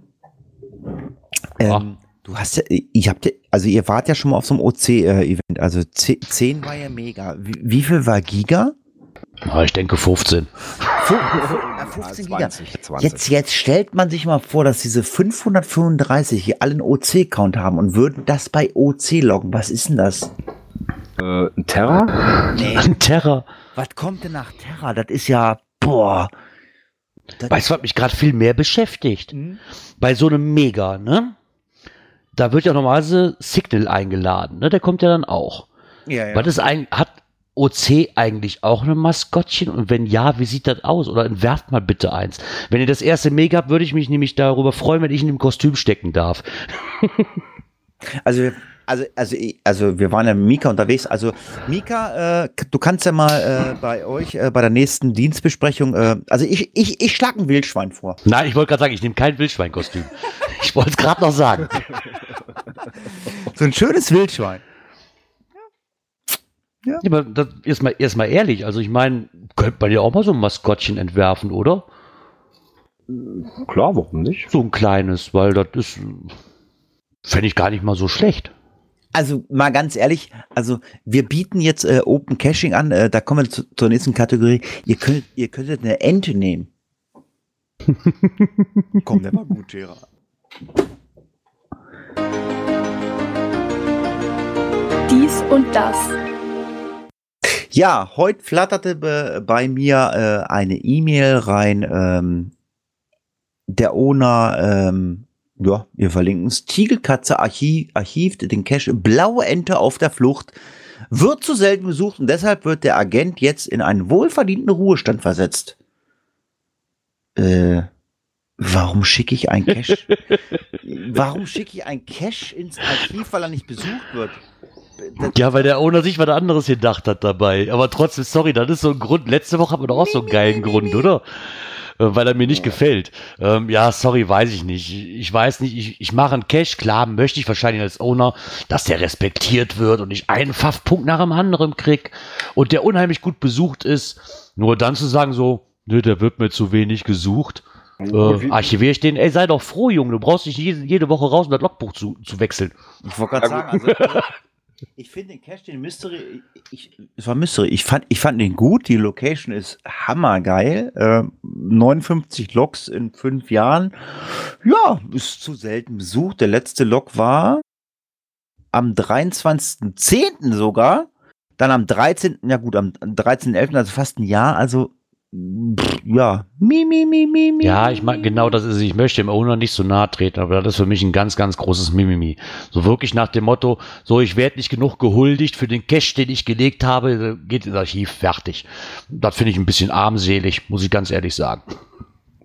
Ähm, du hast ja, ich habt ja, also ihr wart ja schon mal auf so einem OC-Event, also 10 war ja mega. Wie, wie viel war Giga? Na, ich denke 15. Fu- äh, 15 Giga. 20, 20. Jetzt, jetzt stellt man sich mal vor, dass diese 535 hier alle einen OC-Count haben und würden das bei OC loggen. Was ist denn das? Äh, ein Terra? Nee, Ein Terror. was kommt denn nach Terra? Das ist ja, boah. Weißt du, was mich gerade viel mehr beschäftigt? Hm? Bei so einem Mega, ne? Da wird ja normalerweise Signal eingeladen, ne? Der kommt ja dann auch. ja, ja. Was ist ein, hat OC eigentlich auch ein Maskottchen? Und wenn ja, wie sieht das aus? Oder entwerft mal bitte eins. Wenn ihr das erste Mega habt, würde ich mich nämlich darüber freuen, wenn ich in dem Kostüm stecken darf. Also, also, also, also wir waren ja mit Mika unterwegs. Also Mika, äh, du kannst ja mal äh, bei euch äh, bei der nächsten Dienstbesprechung, äh, also ich, ich, ich schlag ein Wildschwein vor. Nein, ich wollte gerade sagen, ich nehme kein Wildschweinkostüm. ich wollte es gerade noch sagen. So ein schönes Wildschwein. Ja, aber das ist mal, erst mal ehrlich. Also ich meine, könnte man ja auch mal so ein Maskottchen entwerfen, oder? Klar, warum nicht? So ein kleines, weil das ist, fände ich gar nicht mal so schlecht. Also mal ganz ehrlich, also wir bieten jetzt äh, Open Caching an, äh, da kommen wir zu, zur nächsten Kategorie. Ihr könnt, ihr könntet eine Ente nehmen. Komm, der war gut, Gera. Dies und das. Ja, heute flatterte be, bei mir äh, eine E-Mail rein. Ähm, der Owner, ähm, ja, wir verlinken es. Tigelkatze archiv, archivt den Cache Blaue Ente auf der Flucht. Wird zu selten besucht und deshalb wird der Agent jetzt in einen wohlverdienten Ruhestand versetzt. Äh, warum schicke ich ein Cache? warum schicke ich ein Cache ins Archiv, weil er nicht besucht wird? Das- Ja, weil der Owner sich was anderes gedacht hat dabei. Aber trotzdem, sorry, das ist so ein Grund. Letzte Woche hatten wir doch auch so einen geilen Grund, oder? Äh, Weil er mir nicht gefällt. Ähm, ja, sorry, weiß ich nicht. Ich weiß nicht, ich, ich mache einen Cash, klar, möchte ich wahrscheinlich als Owner, dass der respektiert wird und ich einen Pfaffpunkt nach dem anderen krieg und der unheimlich gut besucht ist. Nur dann zu sagen so, nö, der wird mir zu wenig gesucht. Äh, archiviere ich den, ey, sei doch froh, Junge, du brauchst nicht jede, jede Woche raus, um das Logbuch zu, zu wechseln. Ich wollte gerade sagen, also ich finde den Cache, den Mystery, ich, es war Mystery, ich fand, ich fand den gut, die Location ist hammergeil, äh, 59 Loks in fünf Jahren, ja, ist zu selten besucht, der letzte Log war am 23.10. sogar, dann am 13., ja gut, am 13.11., also fast ein Jahr, also, ja, mi, mi, mi, mi, mi. Ja, ich meine, genau das ist es. Ich möchte dem Owner nicht so nahe treten, aber das ist für mich ein ganz, ganz großes Mimimi. So wirklich nach dem Motto, so, ich werde nicht genug gehuldigt für den Cash, den ich gelegt habe, geht ins Archiv, fertig. Das finde ich ein bisschen armselig, muss ich ganz ehrlich sagen.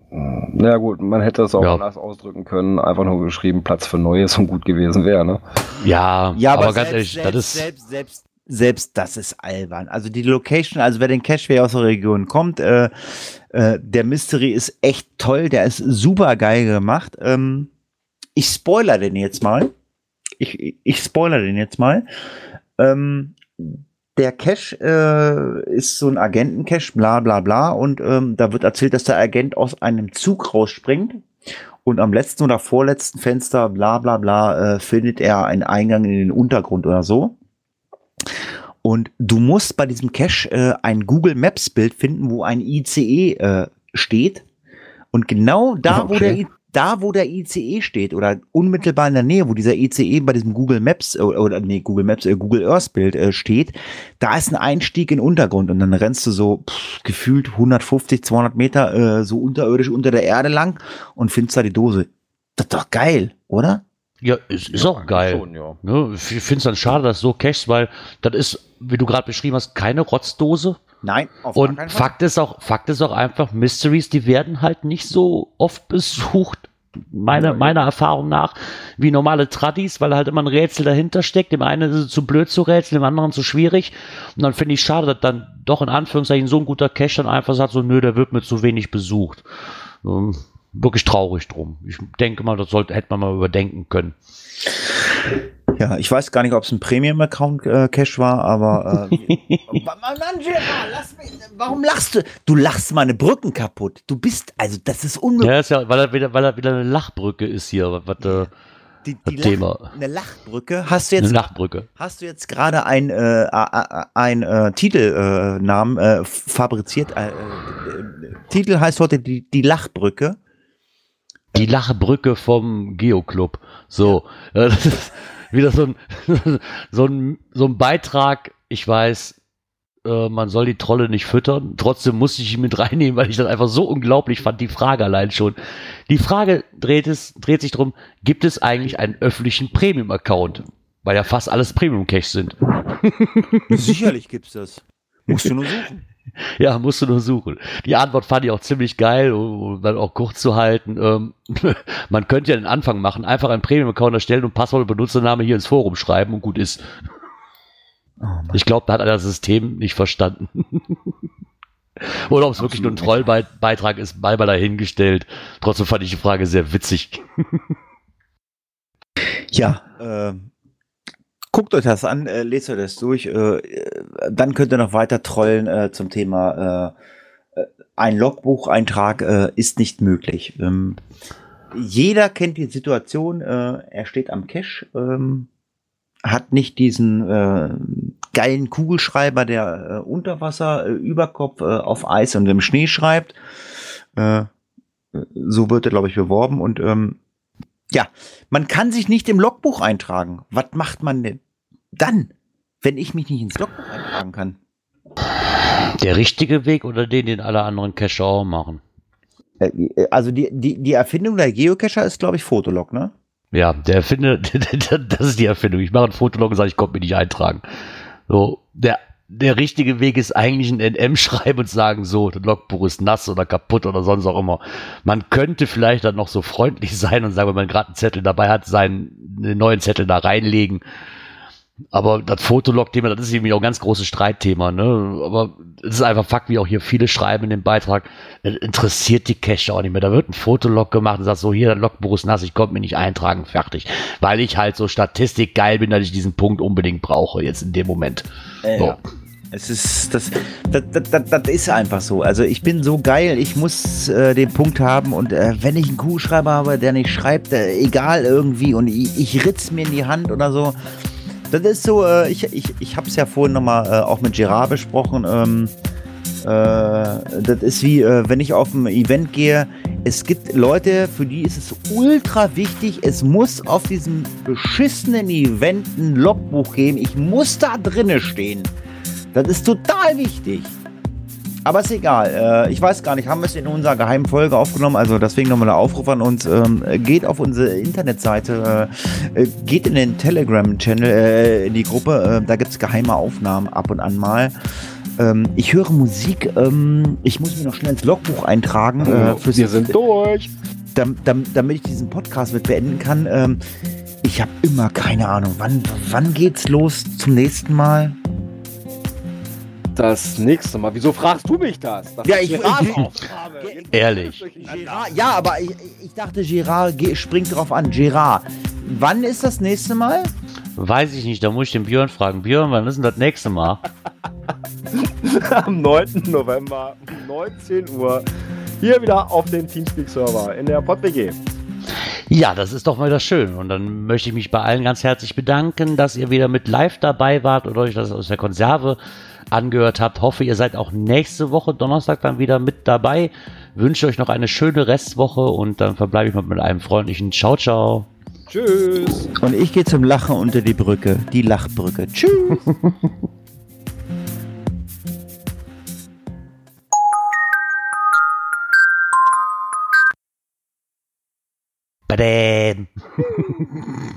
Na ja, gut, man hätte es auch Ja. anders ausdrücken können, einfach nur geschrieben, Platz für Neues und gut gewesen wäre, ne? Ja, Ja, aber, aber, ganz selbst, ehrlich, selbst, das ist, selbst, selbst, selbst das ist albern. Also die Location, also wer den Cache wer aus der Region kommt, äh, äh, der Mystery ist echt toll, der ist super geil gemacht. Ähm, ich spoiler den jetzt mal. Ich, ich spoiler den jetzt mal. Ähm, der Cache äh, ist so ein Agenten-Cache, bla bla bla, und ähm, da wird erzählt, dass der Agent aus einem Zug rausspringt und am letzten oder vorletzten Fenster, bla bla bla, äh, findet er einen Eingang in den Untergrund oder so. Und du musst bei diesem Cache äh, ein Google Maps Bild finden, wo ein ICE äh, steht. Und genau da, wo Okay. der, I- da, wo der ICE steht oder unmittelbar in der Nähe, wo dieser ICE bei diesem Google Maps äh, oder nee, Google Maps, äh, Google Earth Bild äh, steht, da ist ein Einstieg in den Untergrund und dann rennst du so pff, gefühlt 150, 200 Meter äh, so unterirdisch unter der Erde lang und findest da die Dose. Das ist doch geil, oder? Ja, es ist auch geil. Schon, ja. Ne, ich finde es dann schade, dass du so cashst, weil das ist, wie du gerade beschrieben hast, keine Rotzdose. Nein, auf Und keinen Fall. Fakt ist auch, Fakt ist auch einfach, Mysteries, die werden halt nicht so oft besucht, meiner, meiner Erfahrung nach, wie normale Tradis, weil halt immer ein Rätsel dahinter steckt. Dem einen ist es zu blöd zu rätseln, dem anderen zu schwierig. Und dann finde ich schade, dass dann doch in Anführungszeichen so ein guter Cache dann einfach sagt, so, nö, der wird mir zu wenig besucht. Wirklich traurig drum. Ich denke mal, das sollte, hätte man mal überdenken können. Ja, ich weiß gar nicht, ob es ein Premium-Account äh, war, aber äh, lass mich, warum lachst du? Du lachst meine Brücken kaputt. Du bist, also das ist unmöglich. Ja, ist ja, weil er wieder, weil er wieder eine Lachbrücke ist hier, was, was, äh, die, die Thema. Lach, eine Lachbrücke. Hast du eine jetzt, Lachbrücke. hast du jetzt gerade ein, äh, äh, ein äh, Titelnamen äh, fabriziert? Äh, äh, Titel heißt heute die, die Lachbrücke. Die Lachbrücke vom Geoclub. So, äh, das ist wieder so ein, so ein, so ein Beitrag. Ich weiß, äh, man soll die Trolle nicht füttern. Trotzdem musste ich ihn mit reinnehmen, weil ich das einfach so unglaublich fand, die Frage allein schon. Die Frage dreht, es, dreht sich drum, gibt es eigentlich einen öffentlichen Premium-Account? Weil ja fast alles Premium-Caches sind. Sicherlich gibt's das. Musst du nur suchen. Ja, musst du nur suchen. Die Antwort fand ich auch ziemlich geil, um, um dann auch kurz zu halten. Ähm, man könnte ja den Anfang machen, einfach einen Premium-Account erstellen und Passwort und Benutzername hier ins Forum schreiben und gut ist. Oh. Ich glaube, da hat er das System nicht verstanden. Oder ob es wirklich nur ein Trollbeitrag ist, mal dahingestellt. Trotzdem fand ich die Frage sehr witzig. Ja, äh, guckt euch das an, äh, lest euch das durch. Äh, äh, dann könnt ihr noch weiter trollen äh, zum Thema äh, äh, ein Logbucheintrag ist nicht möglich. Ähm, jeder kennt die Situation, er steht am Cache, ähm, hat nicht diesen geilen Kugelschreiber, der unter Wasser, über Kopf, auf Eis und im Schnee schreibt. So wird er, glaube ich, beworben und ähm, ja, man kann sich nicht im Logbuch eintragen. Was macht man denn dann, wenn ich mich nicht ins Logbuch eintragen kann? Der richtige Weg oder den, den alle anderen Cacher auch machen? Äh, Also die, die, die Erfindung der Geocacher ist, glaube ich, Fotolog, ne? Ja, der Erfinder, das ist die Erfindung. Ich mache einen Fotolog und sage, ich konnte mich nicht eintragen. So, der, der richtige Weg ist eigentlich ein NM schreiben und sagen, so, das Logbuch ist nass oder kaputt oder sonst auch immer. Man könnte vielleicht dann noch so freundlich sein und sagen, wenn man gerade einen Zettel dabei hat, seinen einen neuen Zettel da reinlegen. Aber das Fotolog-Thema, das ist irgendwie auch ein ganz großes Streitthema, ne? Aber es ist einfach Fakt, wie auch hier viele schreiben in dem Beitrag, es interessiert die Cache auch nicht mehr. Da wird ein Fotolog gemacht und sagt so, hier, Logbuch ist nass, ich konnte mich nicht eintragen, fertig. Weil ich halt so Statistik geil bin, dass ich diesen Punkt unbedingt brauche, jetzt in dem Moment. Äh, So. Es ist, das, das, das, das, das ist einfach so. Also ich bin so geil, ich muss äh, den Punkt haben und äh, wenn ich einen Kuhschreiber habe, der nicht schreibt, äh, egal irgendwie und ich, ich ritz mir in die Hand oder so. Das ist so, äh, ich, ich, ich habe es ja vorhin nochmal äh, auch mit Gerard besprochen. Ähm, äh, das ist wie, äh, wenn ich auf ein Event gehe. Es gibt Leute, für die ist es ultra wichtig. Es muss auf diesem beschissenen Event ein Logbuch geben. Ich muss da drinne stehen. Das ist total wichtig. Aber ist egal. Äh, ich weiß gar nicht, haben wir es in unserer geheimen Folge aufgenommen? Also deswegen nochmal der Aufruf an uns. Ähm, geht auf unsere Internetseite, äh, geht in den Telegram-Channel, äh, in die Gruppe. Da gibt es geheime Aufnahmen ab und an mal. Ähm, ich höre Musik. Ähm, ich muss mich noch schnell ins Logbuch eintragen. Fürs, Wir sind durch. dam, dam, damit ich diesen Podcast mit beenden kann. Ich habe immer keine Ahnung. Wann, wann geht's los zum nächsten Mal? Das nächste Mal. Wieso fragst du mich das? das Ja, ich- Gerards ich-. Ehrlich. Gerard, ja, aber ich, ich dachte, Gerard ge- springt drauf an. Gerard, wann ist das nächste Mal? Weiß ich nicht, da muss ich den Björn fragen. Björn, wann ist denn das nächste Mal? Am 9. November um 19 Uhr hier wieder auf dem Teamspeak-Server in der PodWG. Ja, das ist doch mal das schön. Und dann möchte ich mich bei allen ganz herzlich bedanken, dass ihr wieder mit live dabei wart oder euch das aus der Konserve angehört habt. Hoffe, ihr seid auch nächste Woche Donnerstag dann wieder mit dabei. Wünsche euch noch eine schöne Restwoche und dann verbleibe ich mal mit einem freundlichen Ciao, ciao. Tschüss. Und ich gehe zum Lachen unter die Brücke, die Lachbrücke. Tschüss. Badam.